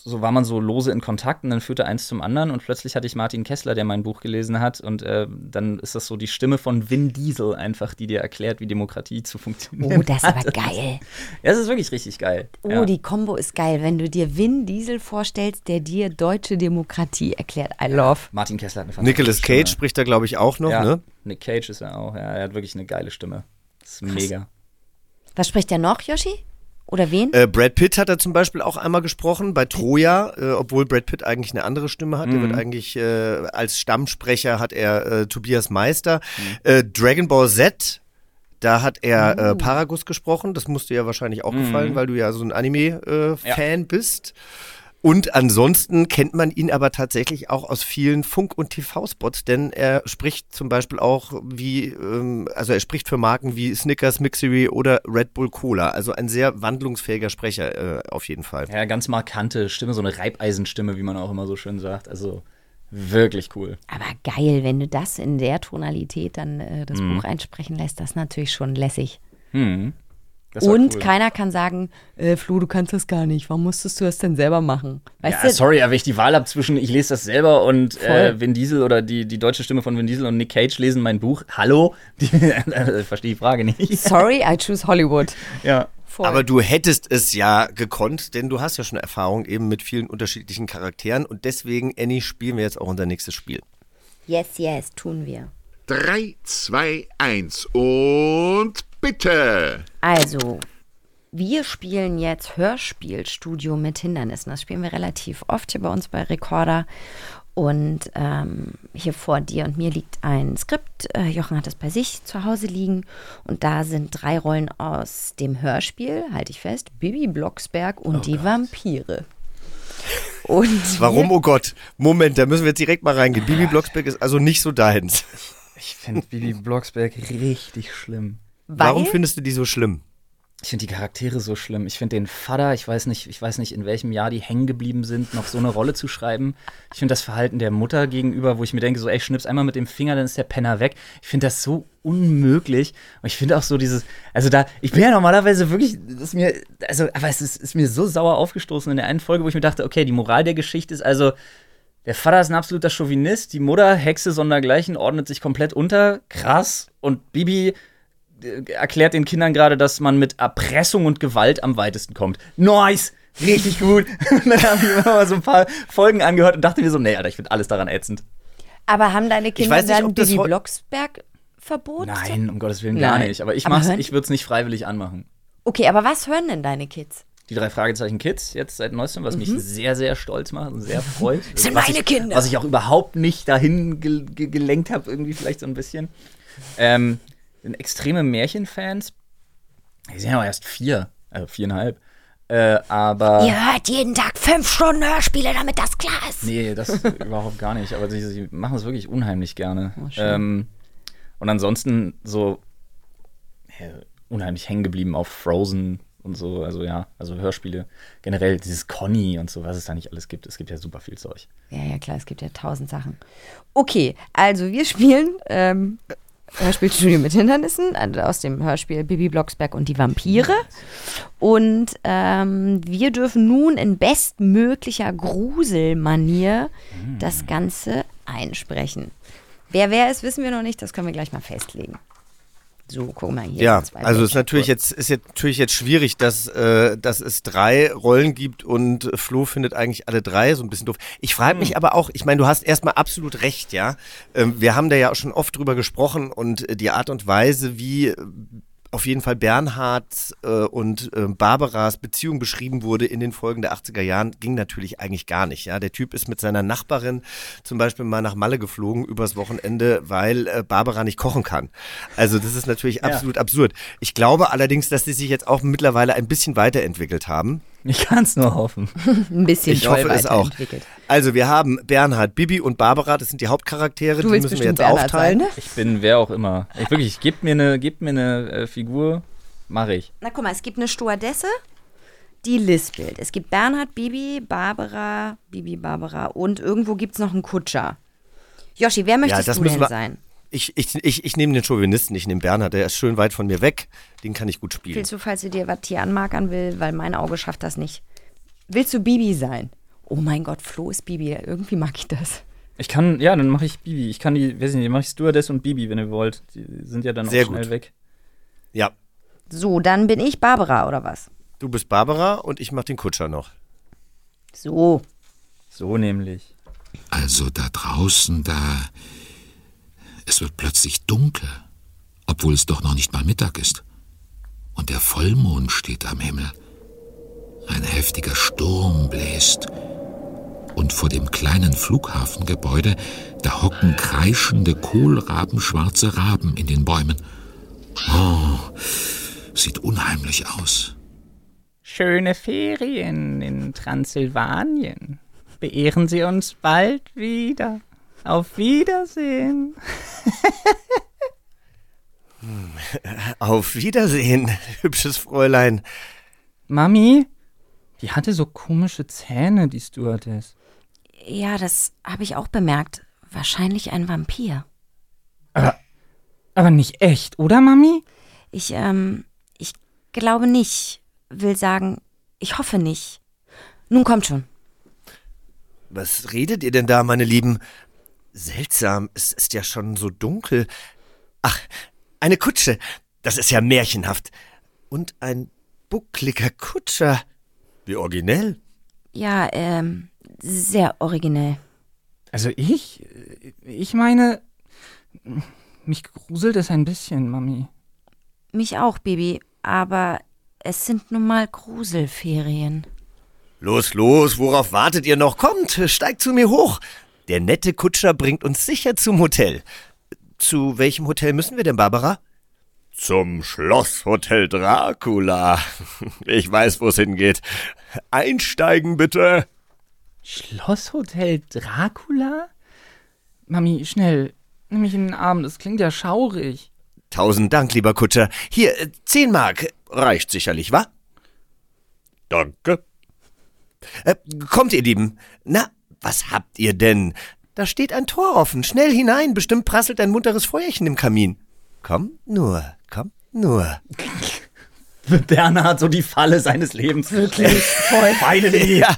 so war man so lose in Kontakt und dann führte eins zum anderen und plötzlich hatte ich Martin Kessler, der mein Buch gelesen hat und äh, dann ist das so die Stimme von Vin Diesel einfach, die dir erklärt, wie Demokratie zu funktionieren Oh, das ist aber geil. [laughs] Ja, das ist wirklich richtig geil. Oh, ja. die Combo ist geil, wenn du dir Vin Diesel vorstellst, der dir deutsche Demokratie erklärt. I love. Martin Kessler hat eine Nicolas Cage Stimme. spricht da glaube ich auch noch, ja, ne? Nick Cage ist ja auch, ja, er hat wirklich eine geile Stimme. Das ist Krass. mega. Was spricht der noch, Yoshi? Oder wen? Äh, Brad Pitt hat er zum Beispiel auch einmal gesprochen bei Troja, äh, obwohl Brad Pitt eigentlich eine andere Stimme hat. Mhm. Der wird eigentlich äh, als Stammsprecher hat er äh, Tobias Meister. Mhm. Äh, Dragon Ball Z, da hat er äh, oh. Paragus gesprochen. Das musste ja wahrscheinlich auch mhm. gefallen, weil du ja so ein Anime-Fan ja. bist. Und ansonsten kennt man ihn aber tatsächlich auch aus vielen Funk- und TV-Spots, denn er spricht zum Beispiel auch wie, ähm, also er spricht für Marken wie Snickers, Mixery oder Red Bull Cola. Also ein sehr wandlungsfähiger Sprecher äh, auf jeden Fall. Ja, ganz markante Stimme, so eine Reibeisenstimme, wie man auch immer so schön sagt. Also wirklich cool. Aber geil, wenn du das in der Tonalität dann äh, das mhm. Buch einsprechen lässt, das ist natürlich schon lässig. Mhm. Und cool. keiner kann sagen, äh, Flo, du kannst das gar nicht. Warum musstest du das denn selber machen? Weißt ja, du? sorry, aber wenn ich die Wahl habe zwischen, ich lese das selber und äh, Vin Diesel oder die, die deutsche Stimme von Vin Diesel und Nick Cage lesen mein Buch. Hallo? [laughs] Die, äh, verstehe die Frage nicht. Sorry, I choose Hollywood. ja. Voll. Aber du hättest es ja gekonnt, denn du hast ja schon Erfahrung eben mit vielen unterschiedlichen Charakteren und deswegen, Annie, spielen wir jetzt auch unser nächstes Spiel. Yes, yes, tun wir. 3, 2, 1 und bitte. Also, wir spielen jetzt Hörspielstudio mit Hindernissen. Das spielen wir relativ oft hier bei uns bei Recorder. Und ähm, hier vor dir und mir liegt ein Skript. Äh, Jochen hat es bei sich zu Hause liegen. Und da sind drei Rollen aus dem Hörspiel, halte ich fest, Bibi Blocksberg und oh die Gott. Vampire. Und [laughs] Warum, oh Gott? Moment, da müssen wir jetzt direkt mal reingehen. Bibi Blocksberg ist also nicht so deins. Ich finde Bibi Blocksberg richtig schlimm. Weil? Warum findest du die so schlimm? Ich finde die Charaktere so schlimm. Ich finde den Vater, ich weiß nicht, ich weiß nicht, in welchem Jahr die hängen geblieben sind, noch so eine Rolle zu schreiben. Ich finde das Verhalten der Mutter gegenüber, wo ich mir denke, so, ey, schnipp's einmal mit dem Finger, dann ist der Penner weg. Ich finde das so unmöglich. Und ich finde auch so dieses, also da, ich bin ja normalerweise wirklich, das ist mir, also, aber es ist, ist mir so sauer aufgestoßen in der einen Folge, wo ich mir dachte, okay, die Moral der Geschichte ist also, der Vater ist ein absoluter Chauvinist, die Mutter, Hexe sondergleichen, ordnet sich komplett unter, krass. Und Bibi erklärt den Kindern gerade, dass man mit Erpressung und Gewalt am weitesten kommt. Nice! Richtig gut. [laughs] und dann habe ich immer mal so ein paar Folgen angehört und dachte mir so, nee, Alter, ich finde alles daran ätzend. Aber haben deine Kinder nicht, dann Billy Blocksberg verboten? Nein, um Gottes Willen gar nicht. Aber ich, ich würde es nicht freiwillig anmachen. Okay, aber was hören denn deine Kids? Die drei Fragezeichen Kids jetzt seit neuestem, was mhm. mich sehr, sehr stolz macht und sehr freut. Das [laughs] sind meine ich, Kinder. Was ich auch überhaupt nicht dahin ge ge gelenkt habe, irgendwie vielleicht so ein bisschen. Ähm, sind extreme Märchenfans. Die sind ja auch erst vier, also viereinhalb. Äh, aber. Ihr hört jeden Tag fünf Stunden Hörspiele, damit das klar ist. Nee, das [laughs] überhaupt gar nicht. Aber sie, sie machen es wirklich unheimlich gerne. Oh, ähm, und ansonsten so ja, unheimlich hängen geblieben auf Frozen und so. Also ja, also Hörspiele. Generell dieses Conny und so, was es da nicht alles gibt. Es gibt ja super viel Zeug. Ja, ja, klar, es gibt ja tausend Sachen. Okay, also wir spielen ähm, Hörspielstudio mit Hindernissen, also aus dem Hörspiel Bibi Blocksberg und die Vampire. Und ähm, wir dürfen nun in bestmöglicher Gruselmanier das Ganze einsprechen. Wer wer ist, wissen wir noch nicht, das können wir gleich mal festlegen. So, guck mal hier. Ja, also es ist natürlich jetzt ist jetzt natürlich jetzt schwierig, dass, äh, dass es drei Rollen gibt und Flo findet eigentlich alle drei so ein bisschen doof. Ich frage mich hm. aber auch, ich meine, du hast erstmal absolut recht, ja. Ähm, wir haben da ja auch schon oft drüber gesprochen und die Art und Weise, wie auf jeden Fall Bernhards äh, und äh, Barbaras Beziehung beschrieben wurde in den Folgen der 80er Jahren, ging natürlich eigentlich gar nicht. Ja, der Typ ist mit seiner Nachbarin zum Beispiel mal nach Malle geflogen übers Wochenende, weil äh, Barbara nicht kochen kann. Also das ist natürlich absolut absurd. Ich glaube allerdings, dass die sich jetzt auch mittlerweile ein bisschen weiterentwickelt haben. Ich kann es nur hoffen. [laughs] Ein bisschen Ich hoffe es auch. Also wir haben Bernhard, Bibi und Barbara, das sind die Hauptcharaktere, Du die willst müssen wir jetzt Bernhard aufteilen. sein, ne? Ich bin wer auch immer. Ich wirklich, gebt mir eine, gebt mir eine äh, Figur, mache ich. Na guck mal, es gibt eine Stewardesse, die lispelt. Es gibt Bernhard, Bibi, Barbara, Bibi, Barbara und irgendwo gibt es noch einen Kutscher. Joshi, wer möchtest das du denn wir- sein? Ich, ich, ich, ich nehme den Chauvinisten, ich nehme Bernhard, der ist schön weit von mir weg, den kann ich gut spielen. Willst du, falls du dir was hier anmarkern will, weil mein Auge schafft das nicht. Willst du Bibi sein? Oh mein Gott, Flo ist Bibi. Irgendwie mag ich das. Ich kann, ja, dann mache ich Bibi. Ich kann die, weiß ich nicht, mache ich Stewardess und Bibi, wenn ihr wollt. Die sind ja dann Sehr auch schnell gut. weg. Ja, So, dann bin ich Barbara, oder was? du bist Barbara und ich mach den Kutscher noch. So. So nämlich. Also da draußen, da. Es wird plötzlich dunkel, obwohl es doch noch nicht mal Mittag ist. Und der Vollmond steht am Himmel. Ein heftiger Sturm bläst. Und vor dem kleinen Flughafengebäude, da hocken kreischende, kohlrabenschwarze Raben in den Bäumen. Oh, sieht unheimlich aus. Schöne Ferien in Transsilvanien. Beehren Sie uns bald wieder. Auf Wiedersehen. [laughs] Auf Wiedersehen, [laughs] hübsches Fräulein. Mami, die hatte so komische Zähne, die Stewardess. Ja, das habe ich auch bemerkt. Wahrscheinlich ein Vampir. Aber nicht echt, oder, Mami? Ich, ähm, ich glaube nicht. Will sagen, ich hoffe nicht. Nun kommt schon. Was redet ihr denn da, meine Lieben? Seltsam, es ist ja schon so dunkel. Ach, eine Kutsche. Das ist ja märchenhaft. Und ein buckliger Kutscher. Wie originell. Ja, ähm, sehr originell. Also ich? Ich meine, mich gruselt es ein bisschen, Mami. Mich auch, Baby. Aber es sind nun mal Gruselferien. Los, los, worauf wartet ihr noch? Kommt, steigt zu mir hoch. Der nette Kutscher bringt uns sicher zum Hotel. Zu welchem Hotel müssen wir denn, Barbara? Zum Schlosshotel Dracula. [laughs] Ich weiß, wo es hingeht. Einsteigen bitte. Schlosshotel Dracula? Mami, schnell, nimm mich in den Arm, das klingt ja schaurig. Tausend Dank, lieber Kutscher. Hier, äh, zehn Mark. Reicht sicherlich, wa? Danke. Äh, kommt, ihr Lieben. Na, was habt ihr denn? Da steht ein Tor offen. Schnell hinein. Bestimmt prasselt ein munteres Feuerchen im Kamin. Kommt nur, kommt nur. [laughs] Bernhard, so die Falle seines Lebens. Wirklich? Voll. [laughs] Finally. Ja.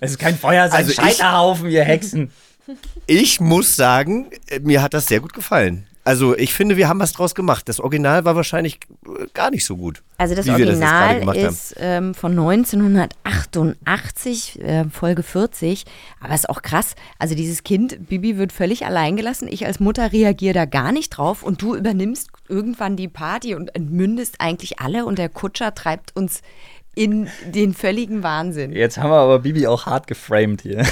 Es ist kein Feuer, es ist Also ein ich- Scheiterhaufen, ihr Hexen. Ich muss sagen, äh, mir hat das sehr gut gefallen. Also ich finde, wir haben was draus gemacht. Das Original war wahrscheinlich äh, gar nicht so gut. Also das wie wir jetzt gerade Original haben. ist ähm, von 1988, äh, Folge 40. Aber ist auch krass. Also dieses Kind, Bibi wird völlig allein gelassen. Ich als Mutter reagiere da gar nicht drauf. Und du übernimmst irgendwann die Party und entmündest eigentlich alle. Und der Kutscher treibt uns in den völligen Wahnsinn. Jetzt haben wir aber Bibi auch hart geframed hier. [laughs]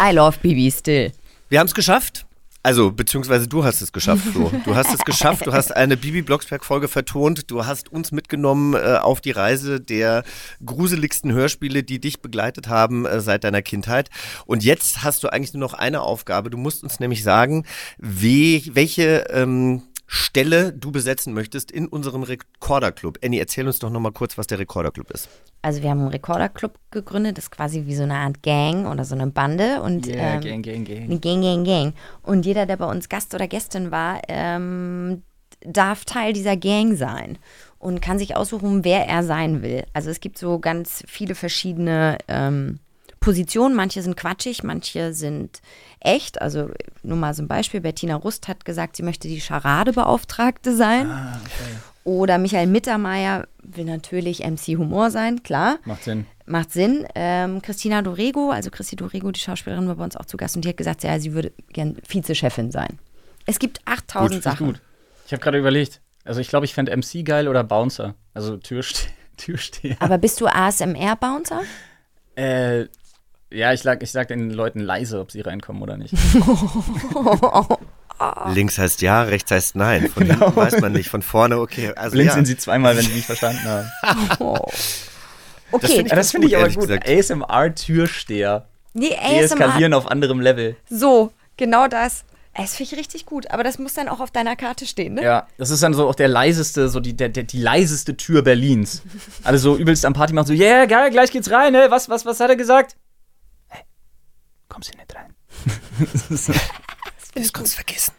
I love Bibi still. Wir haben es geschafft. Also, beziehungsweise du hast es geschafft, Flo. [laughs] Du hast es geschafft. Du hast eine Bibi Blocksberg-Folge vertont. Du hast uns mitgenommen äh, auf die Reise der gruseligsten Hörspiele, die dich begleitet haben äh, seit deiner Kindheit. Und jetzt hast du eigentlich nur noch eine Aufgabe. Du musst uns nämlich sagen, wie, welche ähm, Stelle du besetzen möchtest in unserem Rekorderclub. Annie, erzähl uns doch nochmal kurz, was der Rekorderclub ist. Also wir haben einen Rekorderclub gegründet, das ist quasi wie so eine Art Gang oder so eine Bande. Und, Yeah, ähm, gang, gang, gang. Eine Gang, Gang, Gang. Und jeder, der bei uns Gast oder Gästin war, ähm, darf Teil dieser Gang sein und kann sich aussuchen, wer er sein will. Also es gibt so ganz viele verschiedene ähm, Positionen. Manche sind quatschig, manche sind echt. Also nur mal so ein Beispiel. Bettina Rust hat gesagt, sie möchte die Charadebeauftragte sein. Oder Michael Mittermeier will natürlich MC Humor sein, klar. Macht Sinn. Macht Sinn. Ähm, Christina Dorego, also Christi Dorego, die Schauspielerin, war bei uns auch zu Gast und die hat gesagt, ja, sie würde gern Vizechefin sein. Es gibt 8000 Gut, Sachen. gut. Ich habe gerade überlegt, Also ich glaube, ich fände MC geil oder Bouncer. Also Türste [laughs] Türsteher. Aber bist du ASMR-Bouncer? Äh, ja, ich, lag, ich sag den Leuten leise, ob sie reinkommen oder nicht. [laughs] Links heißt ja, rechts heißt nein. Von Genau. hinten weiß man nicht. Von vorne, okay. Also Blind ja. sind sie zweimal, wenn sie mich verstanden haben. [laughs] Okay, find ich das finde ich gut, aber ehrlich gut. gesagt. ASMR-Türsteher. nee, Deeskalieren ASMR. auf anderem Level. So, genau das. Das finde ich richtig gut, aber das muss dann auch auf deiner Karte stehen, ne? Ja, das ist dann so auch der leiseste, so die, der, der, die leiseste Tür Berlins. Alle so übelst am Party machen, so, yeah, geil, gleich geht's rein, ne? Was, was, was hat er gesagt? Kommst du nicht rein? [laughs] Das ich Kannst gut. vergessen.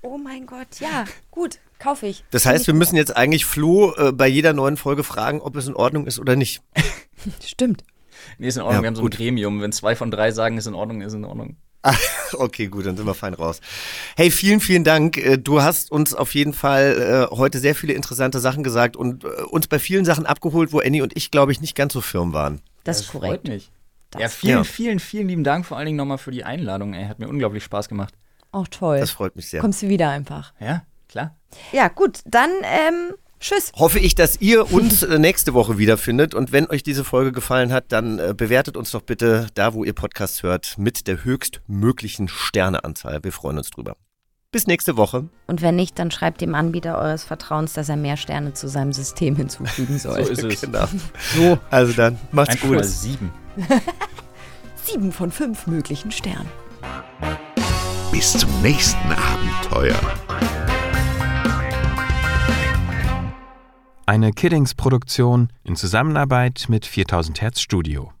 Oh mein Gott, ja, gut, kaufe ich. Das heißt, wir müssen jetzt eigentlich Flo äh, bei jeder neuen Folge fragen, ob es in Ordnung ist oder nicht. [laughs] Stimmt. Nee, ist in Ordnung, Ja, wir haben so gut. ein Gremium. Wenn zwei von drei sagen, ist in Ordnung, ist in Ordnung. [laughs] Okay, gut, dann sind wir fein raus. Hey, vielen, vielen Dank. Äh, Du hast uns auf jeden Fall äh, heute sehr viele interessante Sachen gesagt und äh, uns bei vielen Sachen abgeholt, wo Annie und ich, glaube ich, nicht ganz so firm waren. Das ist Freut korrekt. Mich. Ja, vielen, Ja. vielen, vielen lieben Dank vor allen Dingen nochmal für die Einladung. Ey, hat mir unglaublich Spaß gemacht. Auch toll. Das freut mich sehr. Kommst du wieder einfach. Ja, klar. Ja, gut, dann ähm, tschüss. Hoffe ich, dass ihr uns äh, nächste Woche wiederfindet. Und wenn euch diese Folge gefallen hat, dann äh, bewertet uns doch bitte da, wo ihr Podcasts hört, mit der höchstmöglichen Sterneanzahl. Wir freuen uns drüber. Bis nächste Woche. Und wenn nicht, dann schreibt dem Anbieter eures Vertrauens, dass er mehr Sterne zu seinem System hinzufügen [laughs] soll. So ist es. Genau. So. Also dann, macht's Einfach gut. sieben. [laughs] Sieben von fünf möglichen Sternen. Bis zum nächsten Abenteuer. Eine Kiddings-Produktion in Zusammenarbeit mit 4000 Hertz Studio.